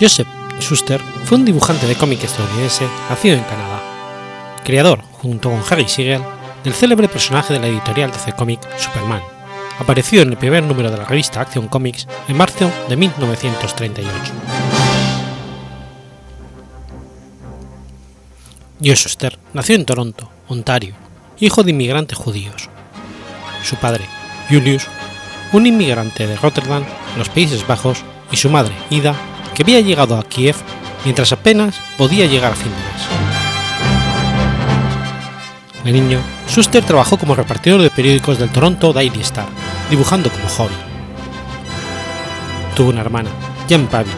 Joseph Shuster fue un dibujante de cómic estadounidense nacido en Canadá, creador, junto con Harry Siegel, del célebre personaje de la editorial DC Comic Superman, aparecido en el primer número de la revista Action Comics en marzo de 1938. Joe Shuster nació en Toronto, Ontario, hijo de inmigrantes judíos. Su padre, Julius, un inmigrante de Rotterdam, los Países Bajos, y su madre, Ida, que había llegado a Kiev mientras apenas podía llegar a fin de mes. De niño, Schuster trabajó como repartidor de periódicos del Toronto Daily Star, dibujando como hobby. Tuvo una hermana, Jan Pavi.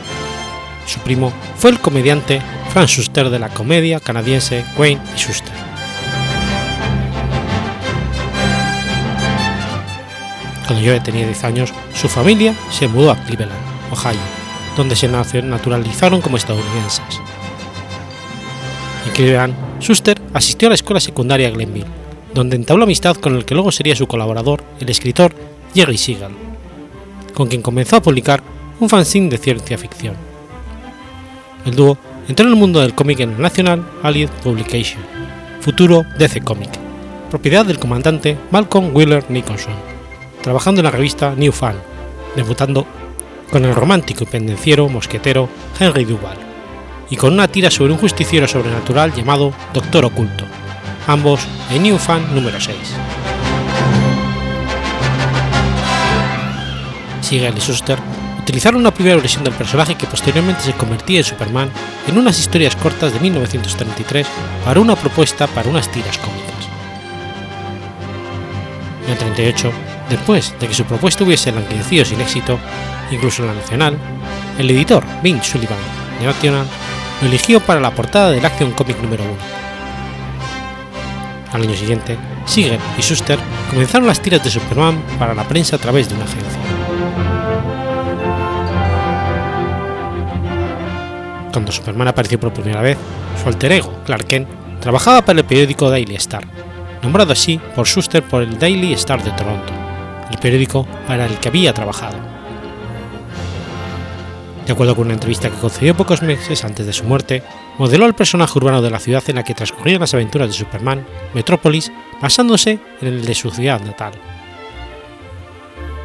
Su primo fue el comediante Frank Schuster de la comedia canadiense Wayne y Schuster. Cuando Joe tenía 10 años, su familia se mudó a Cleveland, Ohio, donde se naturalizaron como estadounidenses. En Cleveland, Schuster asistió a la escuela secundaria Glenville, donde entabló amistad con el que luego sería su colaborador, el escritor Jerry Siegel, con quien comenzó a publicar un fanzine de ciencia ficción. El dúo entró en el mundo del cómic en el National Allied Publication, futuro DC Comic, propiedad del comandante Malcolm Wheeler Nicholson trabajando en la revista New Fan, debutando con el romántico y pendenciero mosquetero Henry Duval, y con una tira sobre un justiciero sobrenatural llamado Doctor Oculto, ambos en New Fan número 6. Siegel y Schuster utilizaron una primera versión del personaje que posteriormente se convertía en Superman en unas historias cortas de 1933 para una propuesta para unas tiras cómicas. En el 38, Después de que su propuesta hubiese languidecido sin éxito, incluso en la nacional, el editor Vince Sullivan de National lo eligió para la portada del Action Comic número 1. Al año siguiente, Siegel y Schuster comenzaron las tiras de Superman para la prensa a través de una agencia. Cuando Superman apareció por primera vez, su alter ego, Clark Kent, trabajaba para el periódico Daily Star, nombrado así por Schuster por el Daily Star de Toronto, periódico para el que había trabajado. De acuerdo con una entrevista que concedió pocos meses antes de su muerte, modeló el personaje urbano de la ciudad en la que transcurrían las aventuras de Superman, Metrópolis, basándose en el de su ciudad natal.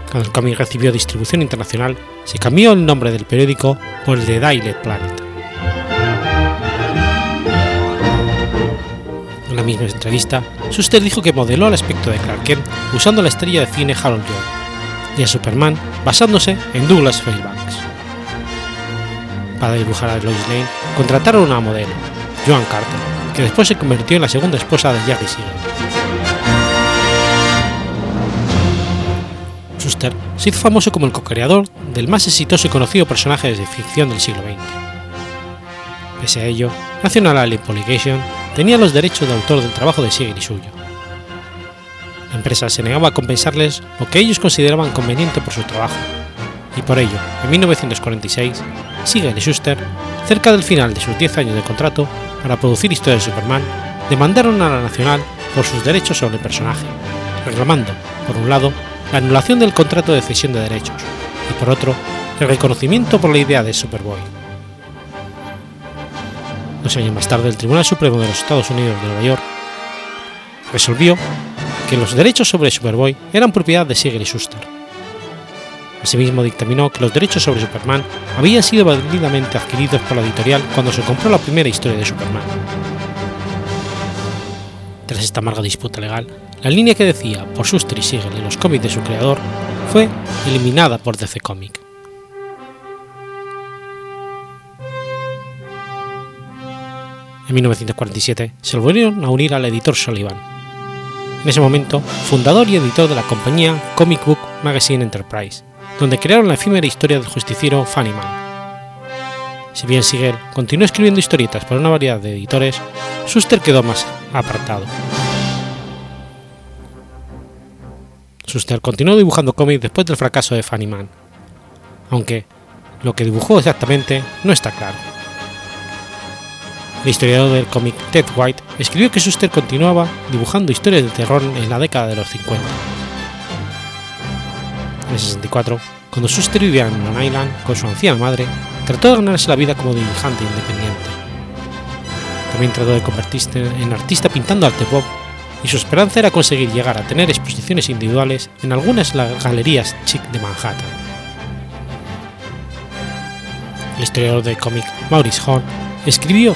Cuando el cómic recibió distribución internacional, se cambió el nombre del periódico por el de Daily Planet. En la misma entrevista, Schuster dijo que modeló el aspecto de Clark Kent usando la estrella de cine Harold Lloyd y a Superman basándose en Douglas Fairbanks. Para dibujar a Lois Lane, contrataron a una modelo, Joan Carter, que después se convirtió en la segunda esposa de Jerry Siegel. Schuster se hizo famoso como el co-creador del más exitoso y conocido personaje de ficción del siglo XX. Pese a ello, National Alien Publication tenía los derechos de autor del trabajo de Siegel y suyo. La empresa se negaba a compensarles lo que ellos consideraban conveniente por su trabajo, y por ello, en 1946, Siegel y Schuster, cerca del final de sus 10 años de contrato para producir historias de Superman, demandaron a la Nacional por sus derechos sobre el personaje, reclamando, por un lado, la anulación del contrato de cesión de derechos y por otro, el reconocimiento por la idea de Superboy. Dos años más tarde, el Tribunal Supremo de los Estados Unidos de Nueva York resolvió que los derechos sobre Superboy eran propiedad de Siegel y Schuster. Asimismo, dictaminó que los derechos sobre Superman habían sido válidamente adquiridos por la editorial cuando se compró la primera historia de Superman. Tras esta amarga disputa legal, la línea que decía por Schuster y Siegel en los cómics de su creador fue eliminada por DC Comics. En 1947 se volvieron a unir al editor Sullivan. En ese momento, fundador y editor de la compañía Comic Book Magazine Enterprise, donde crearon la efímera historia del justiciero Funny Man. Si bien Siegel continuó escribiendo historietas para una variedad de editores, Schuster quedó más apartado. Schuster continuó dibujando cómics después del fracaso de Funny Man, aunque lo que dibujó exactamente no está claro. El historiador del cómic Ted White escribió que Schuster continuaba dibujando historias de terror en la década de los 50. En el 64, cuando Schuster vivía en Long Island con su anciana madre, trató de ganarse la vida como dibujante independiente. También trató de convertirse en artista pintando arte pop y su esperanza era conseguir llegar a tener exposiciones individuales en algunas galerías chic de Manhattan. El historiador del cómic Maurice Horn escribió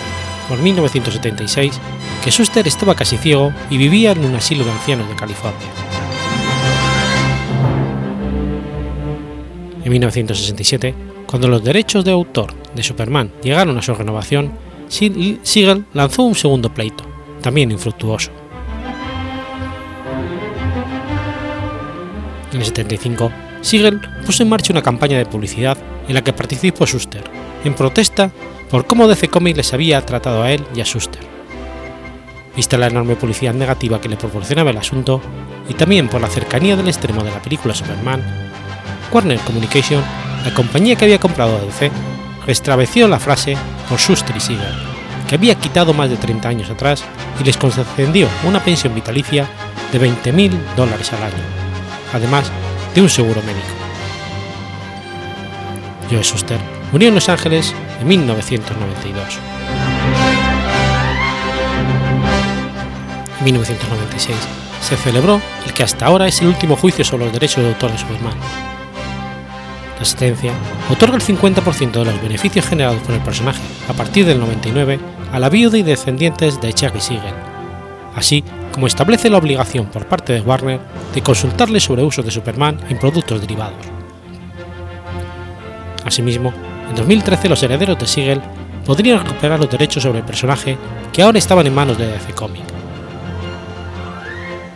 por 1976 que Schuster estaba casi ciego y vivía en un asilo de ancianos de California. En 1967, cuando los derechos de autor de Superman llegaron a su renovación, Siegel lanzó un segundo pleito, también infructuoso. En el 75, Siegel puso en marcha una campaña de publicidad en la que participó Schuster, en protesta por cómo DC Comics les había tratado a él y a Schuster. Vista la enorme publicidad negativa que le proporcionaba el asunto, y también por la cercanía del extremo de la película Superman, Warner Communication, la compañía que había comprado a DC, restraveció la frase por Schuster y Siegel, que había quitado más de 30 años atrás y les concedió una pensión vitalicia de 20.000 dólares al año, además de un seguro médico. Joe Schuster murió en Los Ángeles en 1992. En 1996 se celebró el que hasta ahora es el último juicio sobre los derechos de autor de Superman. La sentencia otorga el 50% de los beneficios generados por el personaje a partir del 99 a la viuda y descendientes de Cherry Siegel, así como establece la obligación por parte de Warner de consultarle sobre usos de Superman en productos derivados. Asimismo, en 2013 los herederos de Siegel podrían recuperar los derechos sobre el personaje que ahora estaban en manos de DC Comics.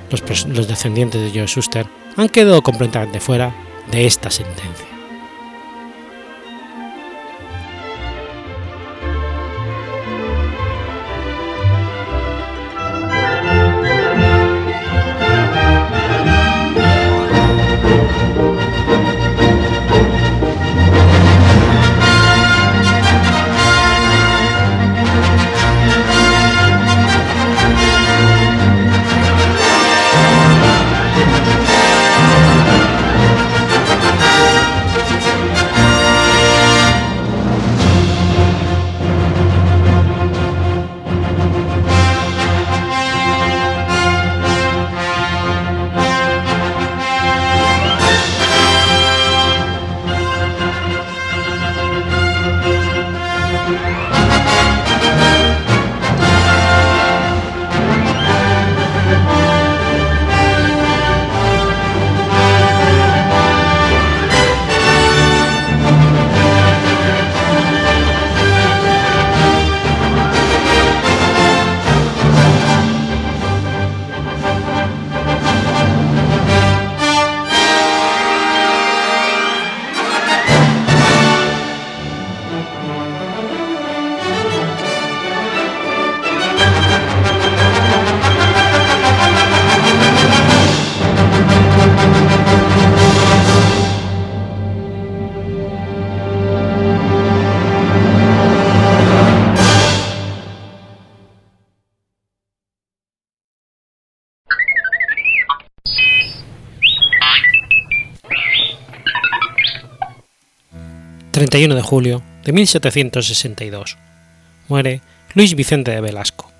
Los, los descendientes de Joe Schuster han quedado completamente fuera de esta sentencia. 31 de julio de 1762. Muere Luis Vicente de Velasco.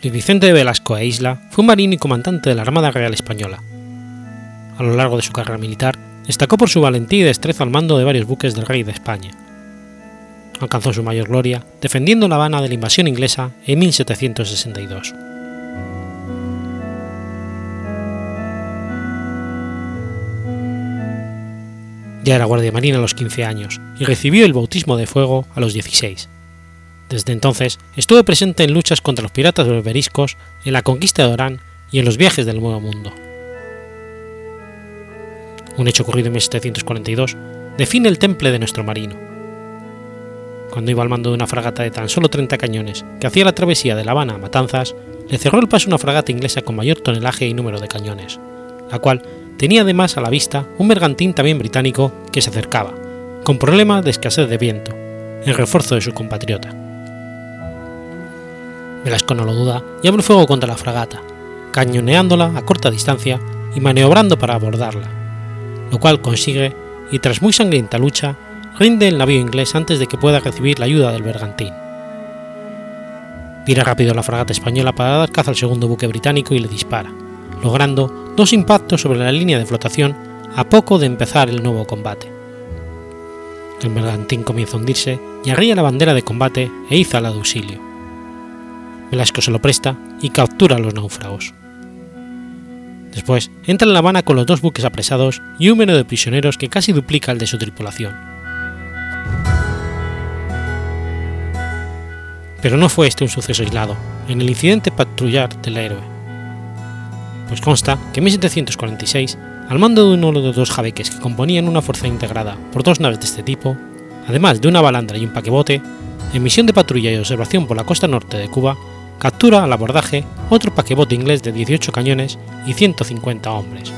Luis Vicente de Velasco e Isla fue un marino y comandante de la Armada Real Española. A lo largo de su carrera militar, destacó por su valentía y destreza al mando de varios buques del rey de España. Alcanzó su mayor gloria defendiendo La Habana de la invasión inglesa en 1762. Ya era guardia marina a los 15 años y recibió el bautismo de fuego a los 16. Desde entonces estuvo presente en luchas contra los piratas berberiscos, en la conquista de Orán y en los viajes del Nuevo Mundo. Un hecho ocurrido en 1742 define el temple de nuestro marino. Cuando iba al mando de una fragata de tan solo 30 cañones que hacía la travesía de La Habana a Matanzas, le cerró el paso una fragata inglesa con mayor tonelaje y número de cañones, la cual tenía además a la vista un bergantín también británico que se acercaba, con problemas de escasez de viento, en refuerzo de su compatriota. Velasco no lo duda y abre fuego contra la fragata, cañoneándola a corta distancia y maniobrando para abordarla, lo cual consigue y tras muy sangrienta lucha rinde el navío inglés antes de que pueda recibir la ayuda del bergantín. Vira rápido la fragata española para dar caza al segundo buque británico y le dispara, logrando dos impactos sobre la línea de flotación a poco de empezar el nuevo combate. El bergantín comienza a hundirse y arría la bandera de combate e iza la de auxilio. Velasco se lo presta y captura a los náufragos. Después entra en La Habana con los dos buques apresados y un número de prisioneros que casi duplica el de su tripulación. Pero no fue este un suceso aislado, en el incidente patrullar del héroe pues consta que en 1746, al mando de uno de los dos jabeques que componían una fuerza integrada por dos naves de este tipo, además de una balandra y un paquebote, en misión de patrulla y observación por la costa norte de Cuba, captura al abordaje otro paquebote inglés de 18 cañones y 150 hombres.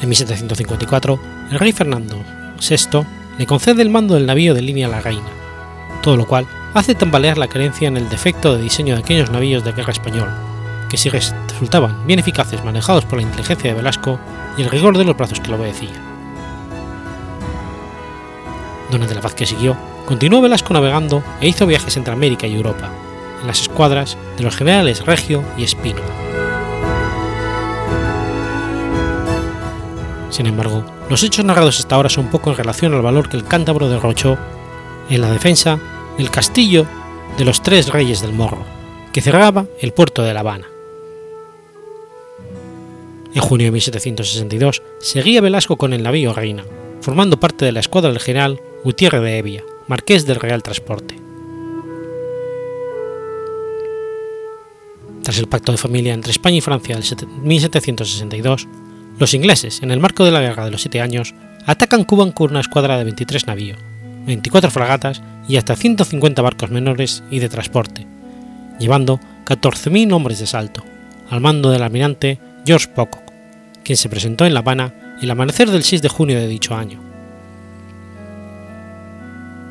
En 1754, el rey Fernando VI le concede el mando del navío de línea La Reina, todo lo cual hace tambalear la creencia en el defecto de diseño de aquellos navíos de guerra español, que si resultaban bien eficaces manejados por la inteligencia de Velasco y el rigor de los brazos que lo obedecían. Durante la paz que siguió, continuó Velasco navegando e hizo viajes entre América y Europa, en las escuadras de los generales Regio y Espino. Sin embargo, los hechos narrados hasta ahora son poco en relación al valor que el cántabro derrochó en la defensa el castillo de los tres reyes del Morro, que cerraba el puerto de La Habana. En junio de 1762 seguía Velasco con el navío Reina, formando parte de la escuadra del general Gutiérrez de Evia, marqués del Real Transporte. Tras el pacto de familia entre España y Francia del 1762, los ingleses, en el marco de la Guerra de los Siete Años, atacan Cuba con una escuadra de 23 navíos, 24 fragatas y hasta 150 barcos menores y de transporte, llevando 14.000 hombres de salto, al mando del almirante George Pocock, quien se presentó en La Habana el amanecer del 6 de junio de dicho año.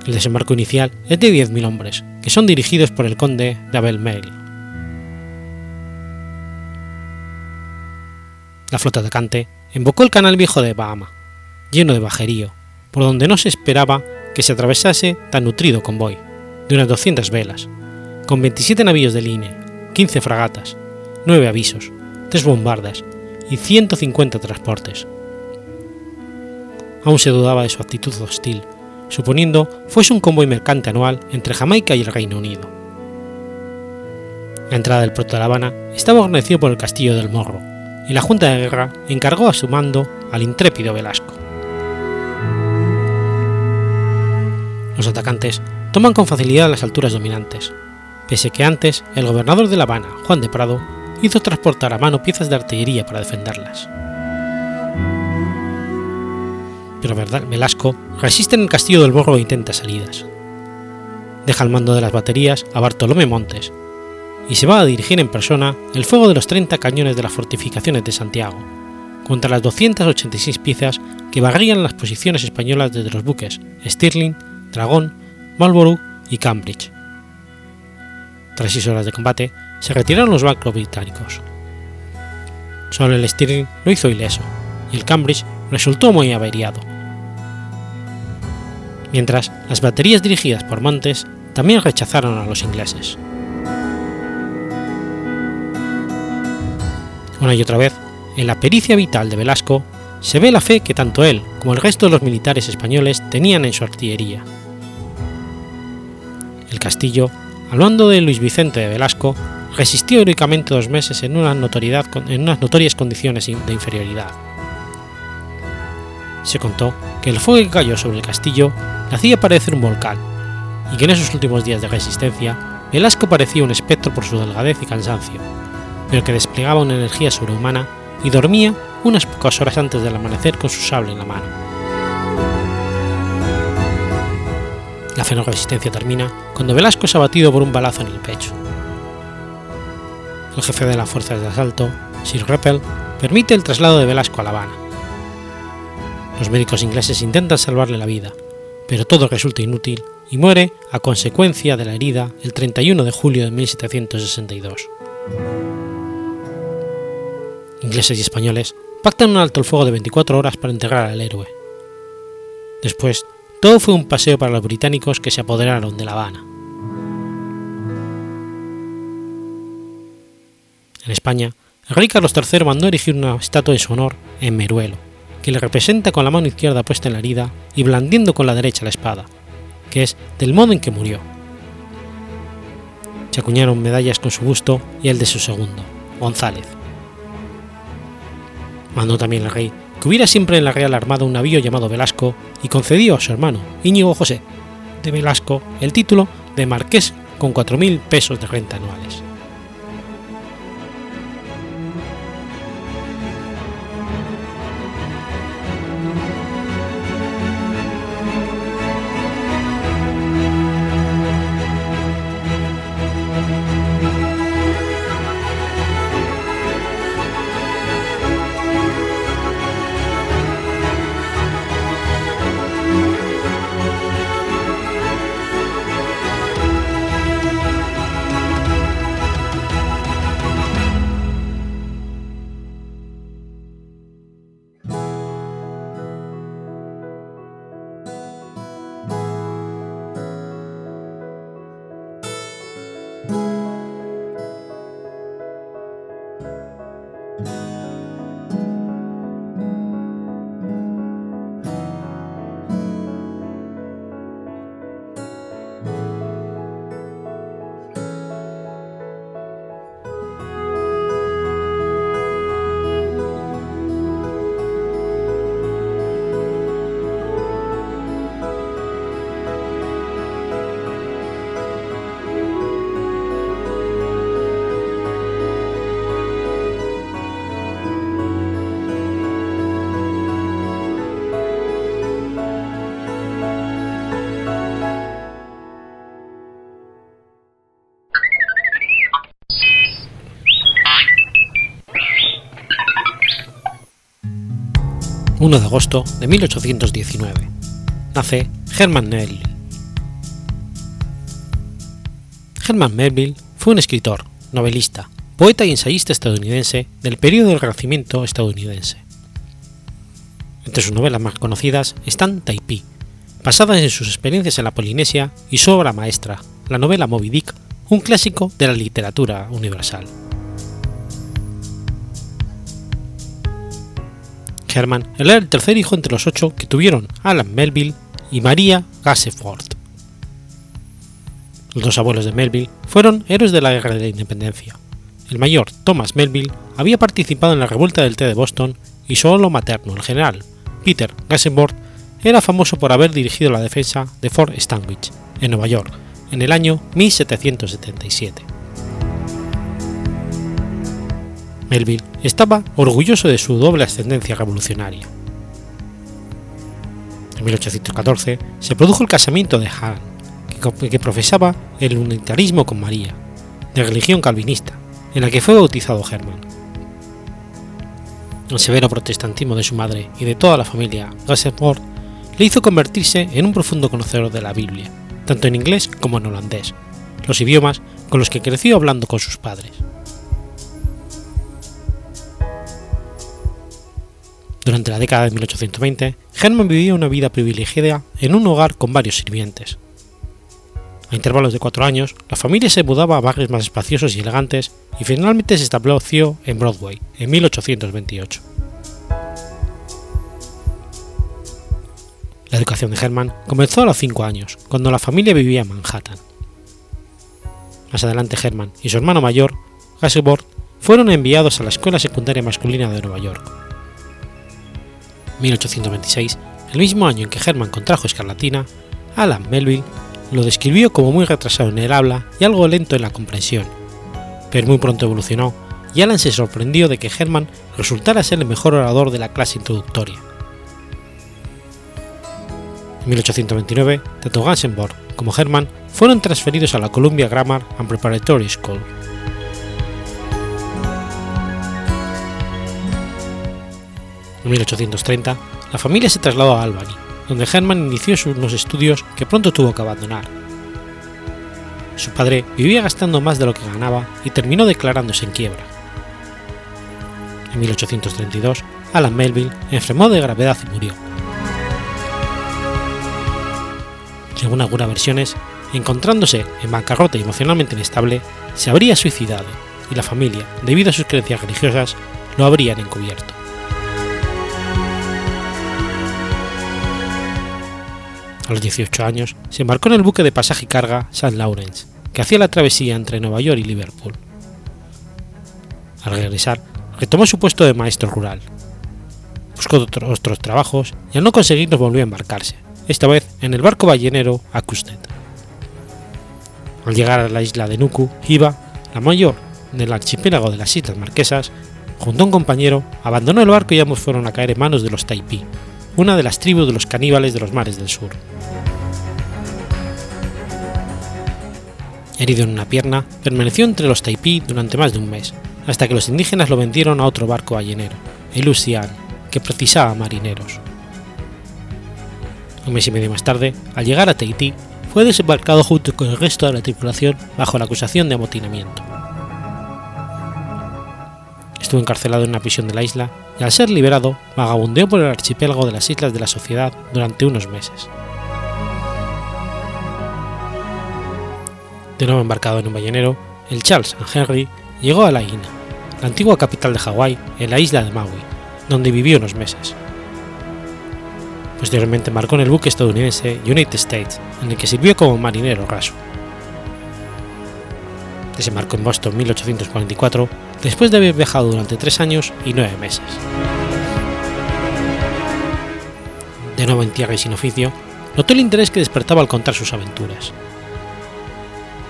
El desembarco inicial es de 10.000 hombres, que son dirigidos por el conde de Abel Mail. La flota atacante invocó el canal viejo de Bahama, lleno de bajerío, por donde no se esperaba que se atravesase tan nutrido convoy, de unas 200 velas, con 27 navíos de línea, 15 fragatas, 9 avisos, 3 bombardas y 150 transportes. Aún se dudaba de su actitud hostil, suponiendo fuese un convoy mercante anual entre Jamaica y el Reino Unido. La entrada del puerto de La Habana estaba organizado por el Castillo del Morro, y la Junta de Guerra encargó a su mando al intrépido Velasco. Los atacantes toman con facilidad las alturas dominantes, pese que antes el gobernador de La Habana, Juan de Prado, hizo transportar a mano piezas de artillería para defenderlas. Pero Velasco resiste en el castillo del Borro e intenta salidas. Deja el mando de las baterías a Bartolomé Montes y se va a dirigir en persona el fuego de los 30 cañones de las fortificaciones de Santiago, contra las 286 piezas que barrían las posiciones españolas desde los buques Stirling Dragón, Marlborough y Cambridge. Tras seis horas de combate, se retiraron los barcos británicos. Solo el Stirling lo hizo ileso, y el Cambridge resultó muy averiado. Mientras, las baterías dirigidas por Montes también rechazaron a los ingleses. Una y otra vez, en la pericia vital de Velasco se ve la fe que tanto él como el resto de los militares españoles tenían en su artillería. El castillo, al mando de Luis Vicente de Velasco, resistió heroicamente dos meses en, en unas notorias condiciones de inferioridad. Se contó que el fuego que cayó sobre el castillo le hacía parecer un volcán, y que en esos últimos días de resistencia Velasco parecía un espectro por su delgadez y cansancio, pero que desplegaba una energía sobrehumana y dormía unas pocas horas antes del amanecer con su sable en la mano. La feroz resistencia termina cuando Velasco es abatido por un balazo en el pecho. El jefe de las fuerzas de asalto, Sir Rappel, permite el traslado de Velasco a La Habana. Los médicos ingleses intentan salvarle la vida, pero todo resulta inútil y muere a consecuencia de la herida el 31 de julio de 1762. Ingleses y españoles pactan un alto el fuego de 24 horas para enterrar al héroe. Después, todo fue un paseo para los británicos que se apoderaron de La Habana. En España, el rey Carlos III mandó erigir una estatua en su honor en Meruelo, que le representa con la mano izquierda puesta en la herida y blandiendo con la derecha la espada, que es del modo en que murió. Se acuñaron medallas con su busto y el de su segundo, González. Mandó también el rey que hubiera siempre en la Real Armada un navío llamado Velasco y concedió a su hermano, Íñigo José, de Velasco, el título de marqués con 4.000 pesos de renta anuales. 1 de agosto de 1819. Nace Herman Melville. Herman Melville fue un escritor, novelista, poeta y ensayista estadounidense del periodo del Renacimiento estadounidense. Entre sus novelas más conocidas están Taipei, basadas en sus experiencias en la Polinesia, y su obra maestra, la novela Moby Dick, un clásico de la literatura universal. Herman era el tercer hijo entre los ocho que tuvieron Alan Melville y María Gasseford. Los dos abuelos de Melville fueron héroes de la Guerra de la Independencia. El mayor, Thomas Melville, había participado en la revuelta del té de Boston y su abuelo materno, el general Peter Gasseford, era famoso por haber dirigido la defensa de Fort Stanwich, en Nueva York, en el año 1777. Melville estaba orgulloso de su doble ascendencia revolucionaria. En 1814 se produjo el casamiento de Hahn, que, profesaba el unitarismo con María, de religión calvinista, en la que fue bautizado Hermann. El severo protestantismo de su madre y de toda la familia Gassenford le hizo convertirse en un profundo conocedor de la Biblia, tanto en inglés como en holandés, los idiomas con los que creció hablando con sus padres. Durante la década de 1820, Hermann vivía una vida privilegiada en un hogar con varios sirvientes. A intervalos de cuatro años, la familia se mudaba a barrios más espaciosos y elegantes y finalmente se estableció en Broadway en 1828. La educación de Hermann comenzó a los cinco años, cuando la familia vivía en Manhattan. Más adelante Hermann y su hermano mayor, Gaseborg, fueron enviados a la Escuela Secundaria Masculina de Nueva York. 1826, el mismo año en que Hermann contrajo escarlatina, Alan Melville lo describió como muy retrasado en el habla y algo lento en la comprensión, pero muy pronto evolucionó y Alan se sorprendió de que Hermann resultara ser el mejor orador de la clase introductoria. En 1829, tanto Gansenborg como Hermann fueron transferidos a la Columbia Grammar and Preparatory School. En 1830, la familia se trasladó a Albany, donde Hermann inició unos estudios que pronto tuvo que abandonar. Su padre vivía gastando más de lo que ganaba y terminó declarándose en quiebra. En 1832, Alan Melville enfermó de gravedad y murió. Según algunas versiones, encontrándose en bancarrota y emocionalmente inestable, se habría suicidado y la familia, debido a sus creencias religiosas, lo habrían encubierto. A los 18 años, se embarcó en el buque de pasaje y carga St. Lawrence, que hacía la travesía entre Nueva York y Liverpool. Al regresar, retomó su puesto de maestro rural. Buscó otros trabajos y al no conseguirlos volvió a embarcarse, esta vez en el barco ballenero Acushnet. Al llegar a la isla de Nuku, Hiva, la mayor del archipiélago de las Islas Marquesas, junto a un compañero, abandonó el barco y ambos fueron a caer en manos de los Taipí, una de las tribus de los caníbales de los mares del sur. Herido en una pierna, permaneció entre los Taipí durante más de un mes, hasta que los indígenas lo vendieron a otro barco ballenero, el Lucian, que precisaba marineros. Un mes y medio más tarde, al llegar a Tahití, fue desembarcado junto con el resto de la tripulación bajo la acusación de amotinamiento. Estuvo encarcelado en una prisión de la isla y al ser liberado vagabundeó por el archipiélago de las Islas de la Sociedad durante unos meses. De nuevo embarcado en un ballenero, el Charles Henry llegó a La Lahaina, la antigua capital de Hawái, en la isla de Maui, donde vivió unos meses. Posteriormente embarcó en el buque estadounidense United States, en el que sirvió como marinero raso. Desembarcó en Boston en 1844, después de haber viajado durante tres años y nueve meses. De nuevo en tierra y sin oficio, notó el interés que despertaba al contar sus aventuras.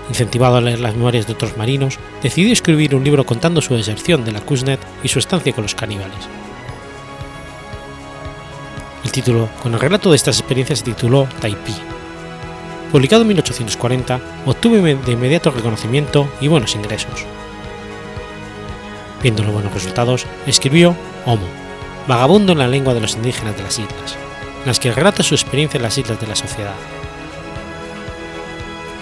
Incentivado a leer las memorias de otros marinos, decidió escribir un libro contando su deserción de la Kuznets y su estancia con los caníbales. El título, con el relato de estas experiencias, se tituló Taipí. Publicado en 1840, obtuvo de inmediato reconocimiento y buenos ingresos. Viendo los buenos resultados, escribió Homo, vagabundo en la lengua de los indígenas de las islas, en las que relata su experiencia en las islas de la sociedad.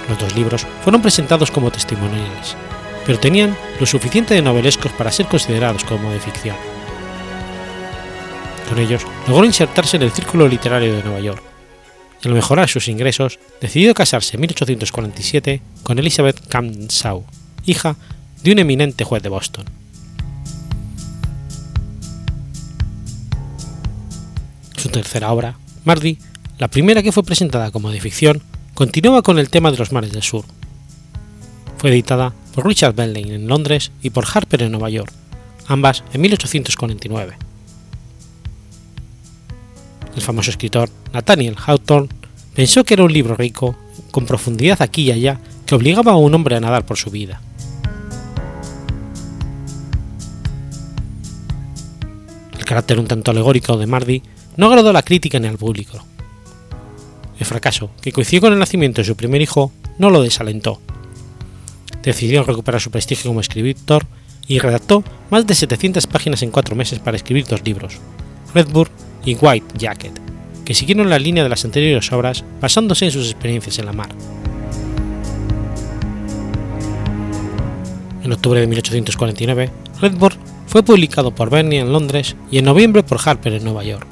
Los dos libros fueron presentados como testimoniales, pero tenían lo suficiente de novelescos para ser considerados como de ficción. Con ellos logró insertarse en el círculo literario de Nueva York, al mejorar sus ingresos decidió casarse en 1847 con Elizabeth Camden Shaw, hija de un eminente juez de Boston. Su tercera obra, Mardi, la primera que fue presentada como de ficción, continuaba con el tema de los mares del sur. Fue editada por Richard Bentley en Londres y por Harper en Nueva York, ambas en 1849 el famoso escritor Nathaniel Hawthorne pensó que era un libro rico, con profundidad aquí y allá, que obligaba a un hombre a nadar por su vida. El carácter un tanto alegórico de Mardi no agradó a la crítica ni al público. El fracaso, que coincidió con el nacimiento de su primer hijo, no lo desalentó. Decidió recuperar su prestigio como escritor y redactó más de 700 páginas en cuatro meses para escribir dos libros, Redburn y White Jacket, que siguieron la línea de las anteriores obras basándose en sus experiencias en la mar. En octubre de 1849, Redburn fue publicado por Bernie en Londres y en noviembre por Harper en Nueva York.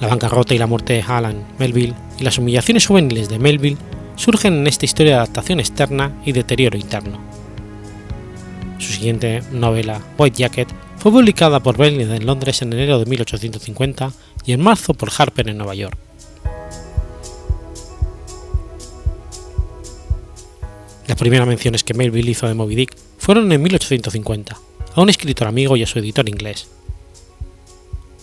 La bancarrota y la muerte de Alan Melville y las humillaciones juveniles de Melville surgen en esta historia de adaptación externa y deterioro interno. Su siguiente novela, White Jacket, fue publicada por Bernie en Londres en enero de 1850 y en marzo por Harper en Nueva York. Las primeras menciones que Melville hizo de Moby Dick fueron en 1850, a un escritor amigo y a su editor inglés.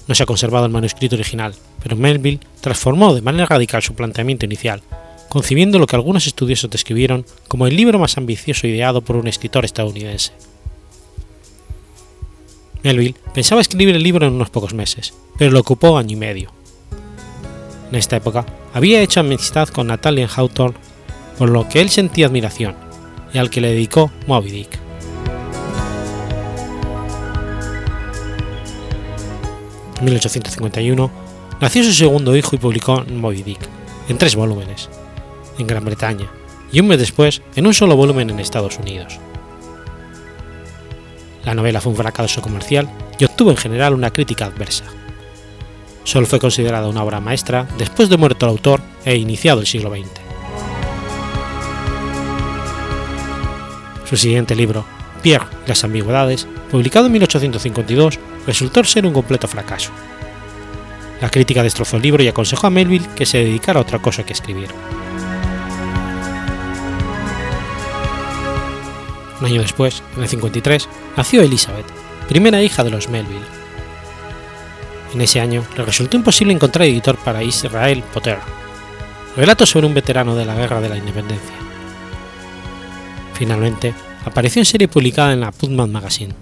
No se ha conservado el manuscrito original, pero Melville transformó de manera radical su planteamiento inicial, concibiendo lo que algunos estudiosos describieron como el libro más ambicioso ideado por un escritor estadounidense. Melville pensaba escribir el libro en unos pocos meses, pero lo ocupó año y medio. En esta época había hecho amistad con Nathaniel Hawthorne por lo que él sentía admiración, y al que le dedicó Moby Dick. En 1851 nació su segundo hijo y publicó Moby Dick, en tres volúmenes, en Gran Bretaña, y un mes después en un solo volumen en Estados Unidos. La novela fue un fracaso comercial y obtuvo en general una crítica adversa. Solo fue considerada una obra maestra después de muerto el autor e iniciado el siglo XX. Su siguiente libro, Pierre y las ambigüedades, publicado en 1852, resultó ser un completo fracaso. La crítica destrozó el libro y aconsejó a Melville que se dedicara a otra cosa que escribir. Un año después, en el 53, nació Elizabeth, primera hija de los Melville. En ese año le resultó imposible encontrar editor para Israel Potter, relato sobre un veterano de la Guerra de la Independencia. Finalmente, apareció en serie publicada en la Putman Magazine.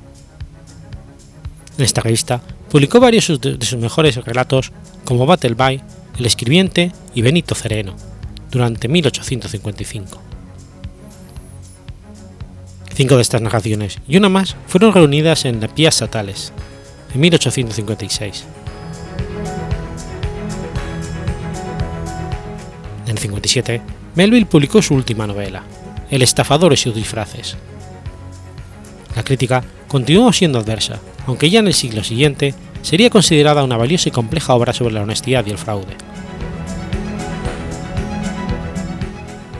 En esta revista publicó varios de sus mejores relatos como Battle By, El Escribiente y Benito Cereno, durante 1855. Cinco de estas narraciones y una más fueron reunidas en la Piazza Tales, en 1856. En el 57, Melville publicó su última novela, el estafador y sus disfraces. La crítica continuó siendo adversa, aunque ya en el siglo siguiente sería considerada una valiosa y compleja obra sobre la honestidad y el fraude.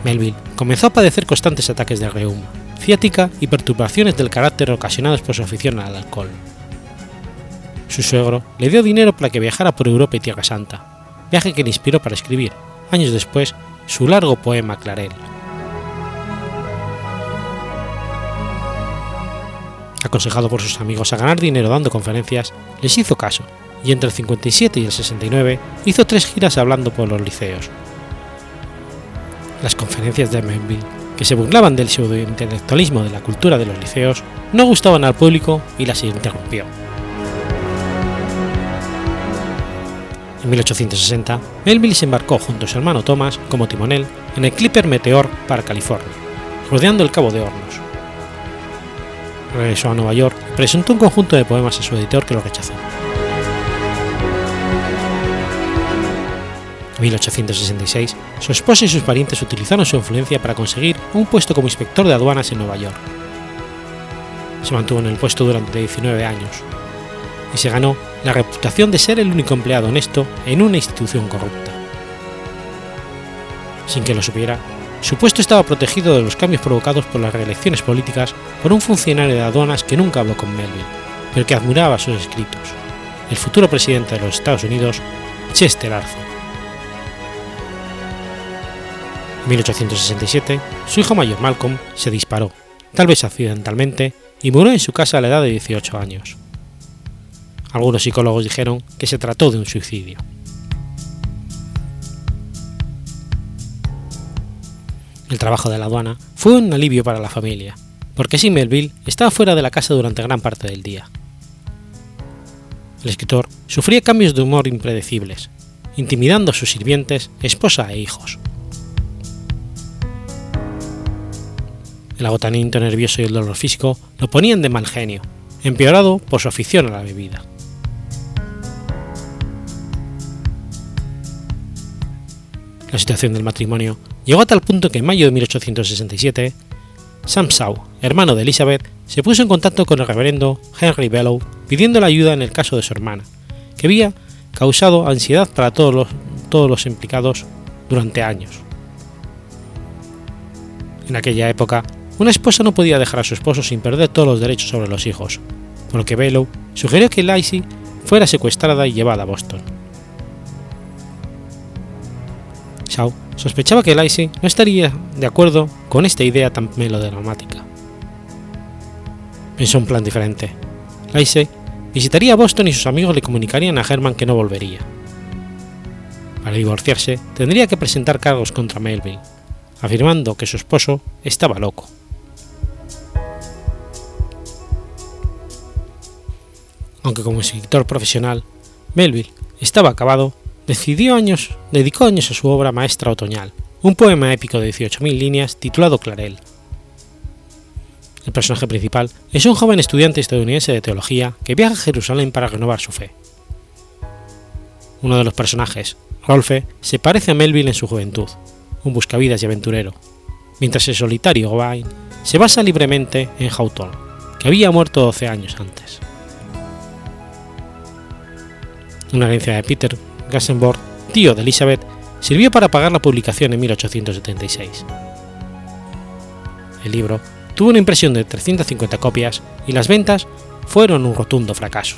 Melville comenzó a padecer constantes ataques de reuma, y perturbaciones del carácter ocasionados por su afición al alcohol. Su suegro le dio dinero para que viajara por Europa y Tierra Santa, viaje que le inspiró para escribir, años después, su largo poema Clarel. aconsejado por sus amigos a ganar dinero dando conferencias, les hizo caso y entre el 57 y el 69 hizo tres giras hablando por los liceos. Las conferencias de Melville, que se burlaban del pseudo-intelectualismo de la cultura de los liceos, no gustaban al público y las interrumpió. En 1860, Melville se embarcó junto a su hermano Thomas como timonel en el Clipper Meteor para California, rodeando el Cabo de Hornos regresó a Nueva York y presentó un conjunto de poemas a su editor que lo rechazó. En 1866, su esposa y sus parientes utilizaron su influencia para conseguir un puesto como inspector de aduanas en Nueva York. Se mantuvo en el puesto durante 19 años y se ganó la reputación de ser el único empleado honesto en una institución corrupta. Sin que lo supiera, su puesto estaba protegido de los cambios provocados por las reelecciones políticas por un funcionario de aduanas que nunca habló con Melville, pero que admiraba sus escritos, el futuro presidente de los Estados Unidos, Chester Arthur. 1867, su hijo mayor Malcolm se disparó, tal vez accidentalmente, y murió en su casa a la edad de 18 años. Algunos psicólogos dijeron que se trató de un suicidio. El trabajo de la aduana fue un alivio para la familia, porque así Melville estaba fuera de la casa durante gran parte del día. El escritor sufría cambios de humor impredecibles, intimidando a sus sirvientes, esposa e hijos. El agotamiento nervioso y el dolor físico lo ponían de mal genio, empeorado por su afición a la bebida. La situación del matrimonio llegó a tal punto que en mayo de 1867 Sam Shaw, hermano de Elizabeth, se puso en contacto con el reverendo Henry Bellow pidiendo la ayuda en el caso de su hermana, que había causado ansiedad para todos los, todos los implicados durante años. En aquella época, una esposa no podía dejar a su esposo sin perder todos los derechos sobre los hijos, por lo que Bellow sugirió que Lacey fuera secuestrada y llevada a Boston. Shaw sospechaba que Lacey no estaría de acuerdo con esta idea tan melodramática. Pensó un plan diferente. Lacey visitaría Boston y sus amigos le comunicarían a Herman que no volvería. Para divorciarse, tendría que presentar cargos contra Melville, afirmando que su esposo estaba loco. Aunque como escritor profesional, Melville estaba acabado, decidió años, dedicó años a su obra maestra otoñal, un poema épico de 18.000 líneas titulado Clarel. El personaje principal es un joven estudiante estadounidense de teología que viaja a Jerusalén para renovar su fe. Uno de los personajes, Rolfe, se parece a Melville en su juventud, un buscavidas y aventurero, mientras el solitario Gawain se basa libremente en Hawthorne, que había muerto 12 años antes. Una herencia de Peter Gassenborg, tío de Elizabeth, sirvió para pagar la publicación en 1876. El libro tuvo una impresión de 350 copias y las ventas fueron un rotundo fracaso.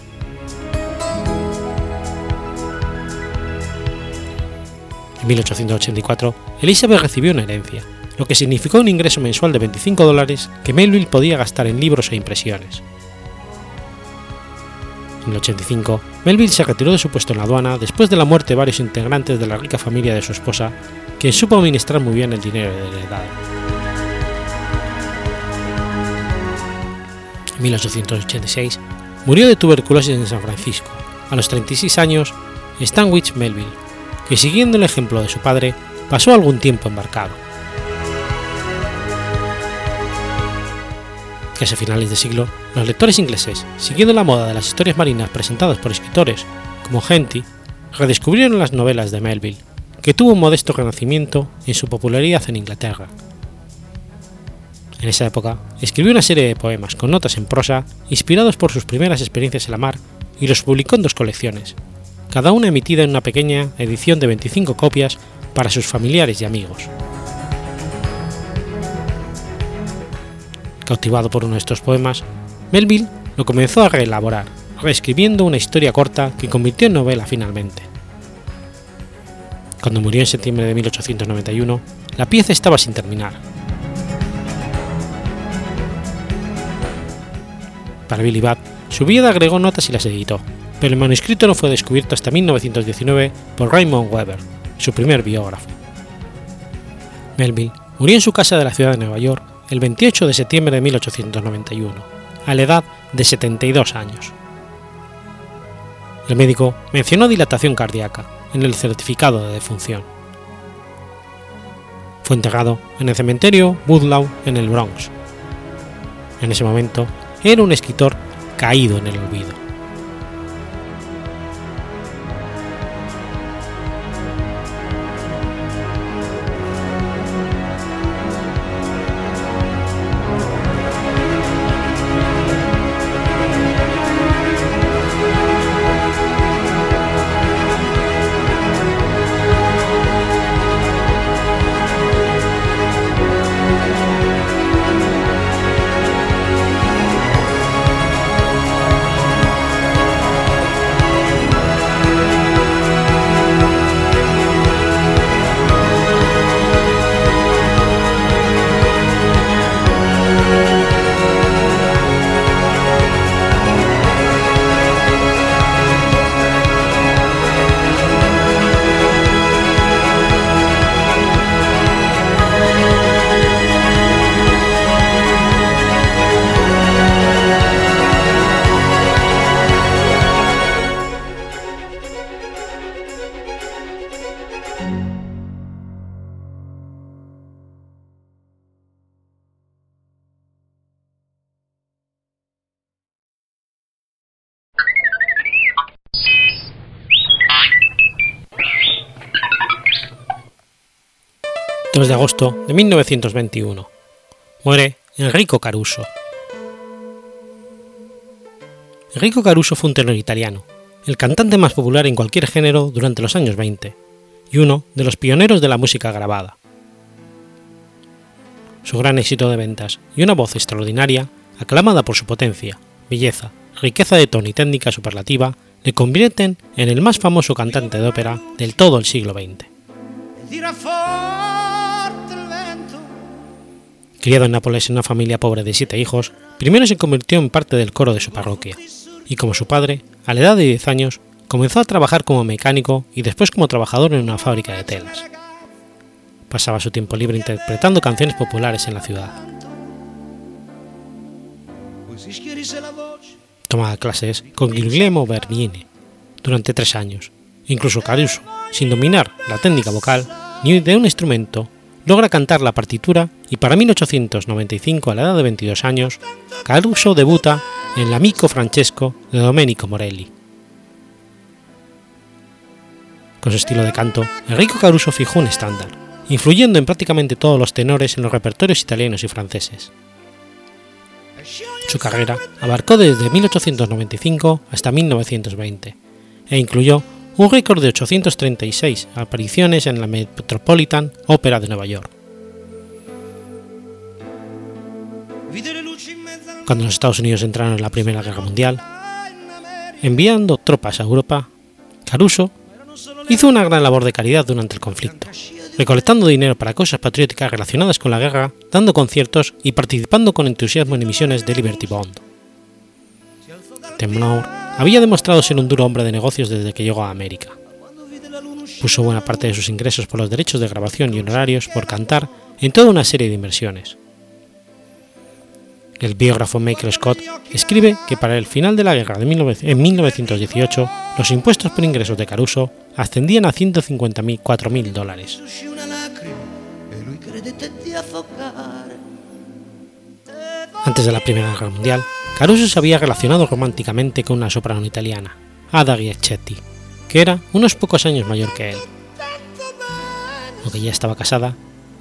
En 1884, Elizabeth recibió una herencia, lo que significó un ingreso mensual de 25 dólares que Melville podía gastar en libros e impresiones. En el 85, Melville se retiró de su puesto en la aduana después de la muerte de varios integrantes de la rica familia de su esposa, quien supo administrar muy bien el dinero heredado. En 1886, murió de tuberculosis en San Francisco, a los 36 años, Stanwich Melville, que siguiendo el ejemplo de su padre, pasó algún tiempo embarcado. A finales de siglo, los lectores ingleses, siguiendo la moda de las historias marinas presentadas por escritores como Henty, redescubrieron las novelas de Melville, que tuvo un modesto renacimiento en su popularidad en Inglaterra. En esa época, escribió una serie de poemas con notas en prosa inspirados por sus primeras experiencias en la mar y los publicó en dos colecciones, cada una emitida en una pequeña edición de 25 copias para sus familiares y amigos. Cautivado por uno de estos poemas, Melville lo comenzó a reelaborar, reescribiendo una historia corta que convirtió en novela finalmente. Cuando murió en septiembre de 1891, la pieza estaba sin terminar. Para Billy Budd, su vida agregó notas y las editó, pero el manuscrito no fue descubierto hasta 1919 por Raymond Weber, su primer biógrafo. Melville murió en su casa de la ciudad de Nueva York el 28 de septiembre de 1891, a la edad de 72 años. El médico mencionó dilatación cardíaca en el certificado de defunción. Fue enterrado en el cementerio Woodlawn en el Bronx. En ese momento era un escritor caído en el olvido. De agosto de 1921. Muere Enrico Caruso. Enrico Caruso fue un tenor italiano, el cantante más popular en cualquier género durante los años 20 y uno de los pioneros de la música grabada. Su gran éxito de ventas y una voz extraordinaria, aclamada por su potencia, belleza, riqueza de tono y técnica superlativa, le convierten en el más famoso cantante de ópera del todo el siglo XX. Criado en Nápoles en una familia pobre de siete hijos, primero se convirtió en parte del coro de su parroquia, y como su padre, a la edad de 10 años, comenzó a trabajar como mecánico y después como trabajador en una fábrica de telas. Pasaba su tiempo libre interpretando canciones populares en la ciudad. Tomaba clases con Guglielmo Bernini durante tres años. Incluso Caruso, sin dominar la técnica vocal ni de un instrumento, logra cantar la partitura y para 1895, a la edad de 22 años, Caruso debuta en L'Amico Francesco de Domenico Morelli. Con su estilo de canto, Enrico Caruso fijó un estándar, influyendo en prácticamente todos los tenores en los repertorios italianos y franceses. Su carrera abarcó desde 1895 hasta 1920 e incluyó un récord de 836 apariciones en la Metropolitan Opera de Nueva York. Cuando los Estados Unidos entraron en la Primera Guerra Mundial, enviando tropas a Europa, Caruso hizo una gran labor de caridad durante el conflicto, recolectando dinero para cosas patrióticas relacionadas con la guerra, dando conciertos y participando con entusiasmo en emisiones de Liberty Bond. Temnour había demostrado ser un duro hombre de negocios desde que llegó a América. Puso buena parte de sus ingresos por los derechos de grabación y honorarios por cantar en toda una serie de inversiones. El biógrafo Michael Scott escribe que para el final de la guerra de en 1918 los impuestos por ingresos de Caruso ascendían a 154.000 dólares. Antes de la Primera Guerra Mundial, Caruso se había relacionado románticamente con una soprano italiana, Ada Giachetti, que era unos pocos años mayor que él. Aunque ya estaba casada,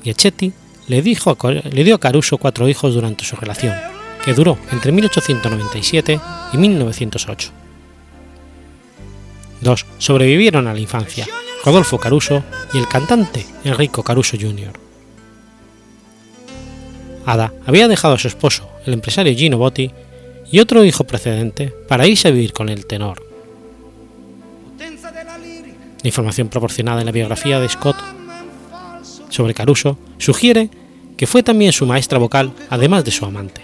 Giachetti le, dijo, le dio a Caruso cuatro hijos durante su relación, que duró entre 1897 y 1908. Dos sobrevivieron a la infancia, Rodolfo Caruso y el cantante Enrico Caruso Jr. Ada había dejado a su esposo, el empresario Gino Botti, y otro hijo precedente para irse a vivir con el tenor. La información proporcionada en la biografía de Scott sobre Caruso sugiere que fue también su maestra vocal, además de su amante.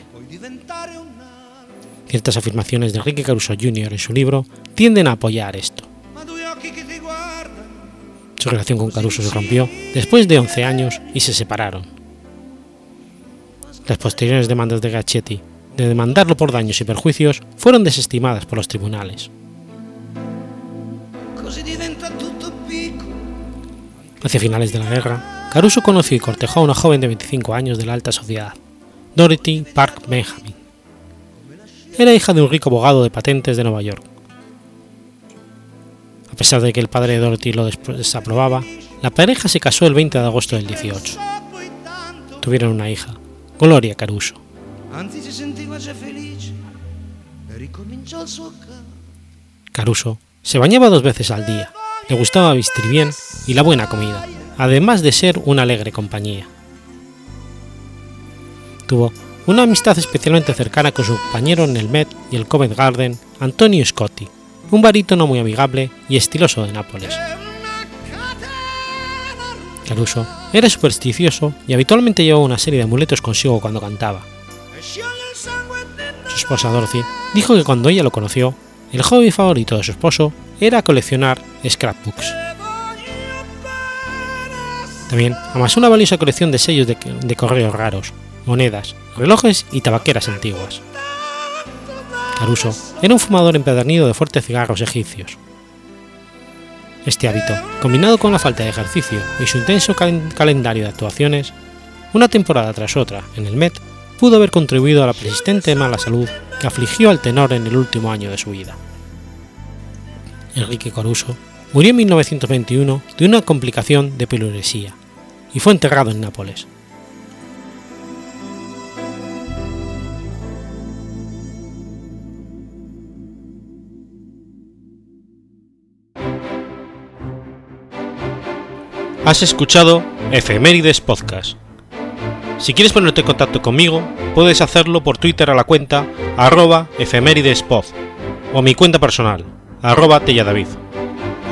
Ciertas afirmaciones de Enrique Caruso Jr. en su libro tienden a apoyar esto. Su relación con Caruso se rompió después de 11 años y se separaron. Las posteriores demandas de Gachetti de demandarlo por daños y perjuicios fueron desestimadas por los tribunales. Hacia finales de la guerra, Caruso conoció y cortejó a una joven de 25 años de la alta sociedad, Dorothy Park Benjamin. Era hija de un rico abogado de patentes de Nueva York. A pesar de que el padre de Dorothy lo desaprobaba, la pareja se casó el 20 de agosto del 18. Tuvieron una hija, Gloria Caruso. Caruso se bañaba dos veces al día, le gustaba vestir bien y la buena comida, además de ser una alegre compañía. Tuvo una amistad especialmente cercana con su compañero en el Met y el Covent Garden, Antonio Scotti, un barítono muy amigable y estiloso de Nápoles. Caruso era supersticioso y habitualmente llevaba una serie de amuletos consigo cuando cantaba. Su esposa Dorothy dijo que cuando ella lo conoció, el hobby favorito de su esposo era coleccionar scrapbooks. También amasó una valiosa colección de sellos de, correos raros, monedas, relojes y tabaqueras antiguas. Caruso era un fumador empedernido de fuertes cigarros egipcios. Este hábito, combinado con la falta de ejercicio y su intenso calendario de actuaciones, una temporada tras otra en el Met, pudo haber contribuido a la persistente mala salud que afligió al tenor en el último año de su vida. Enrique Caruso Murió en 1921 de una complicación de pleuresía y fue enterrado en Nápoles. Has escuchado Efemérides Podcast. Si quieres ponerte en contacto conmigo, puedes hacerlo por Twitter a la cuenta arroba efemeridespod o mi cuenta personal, arroba telladavid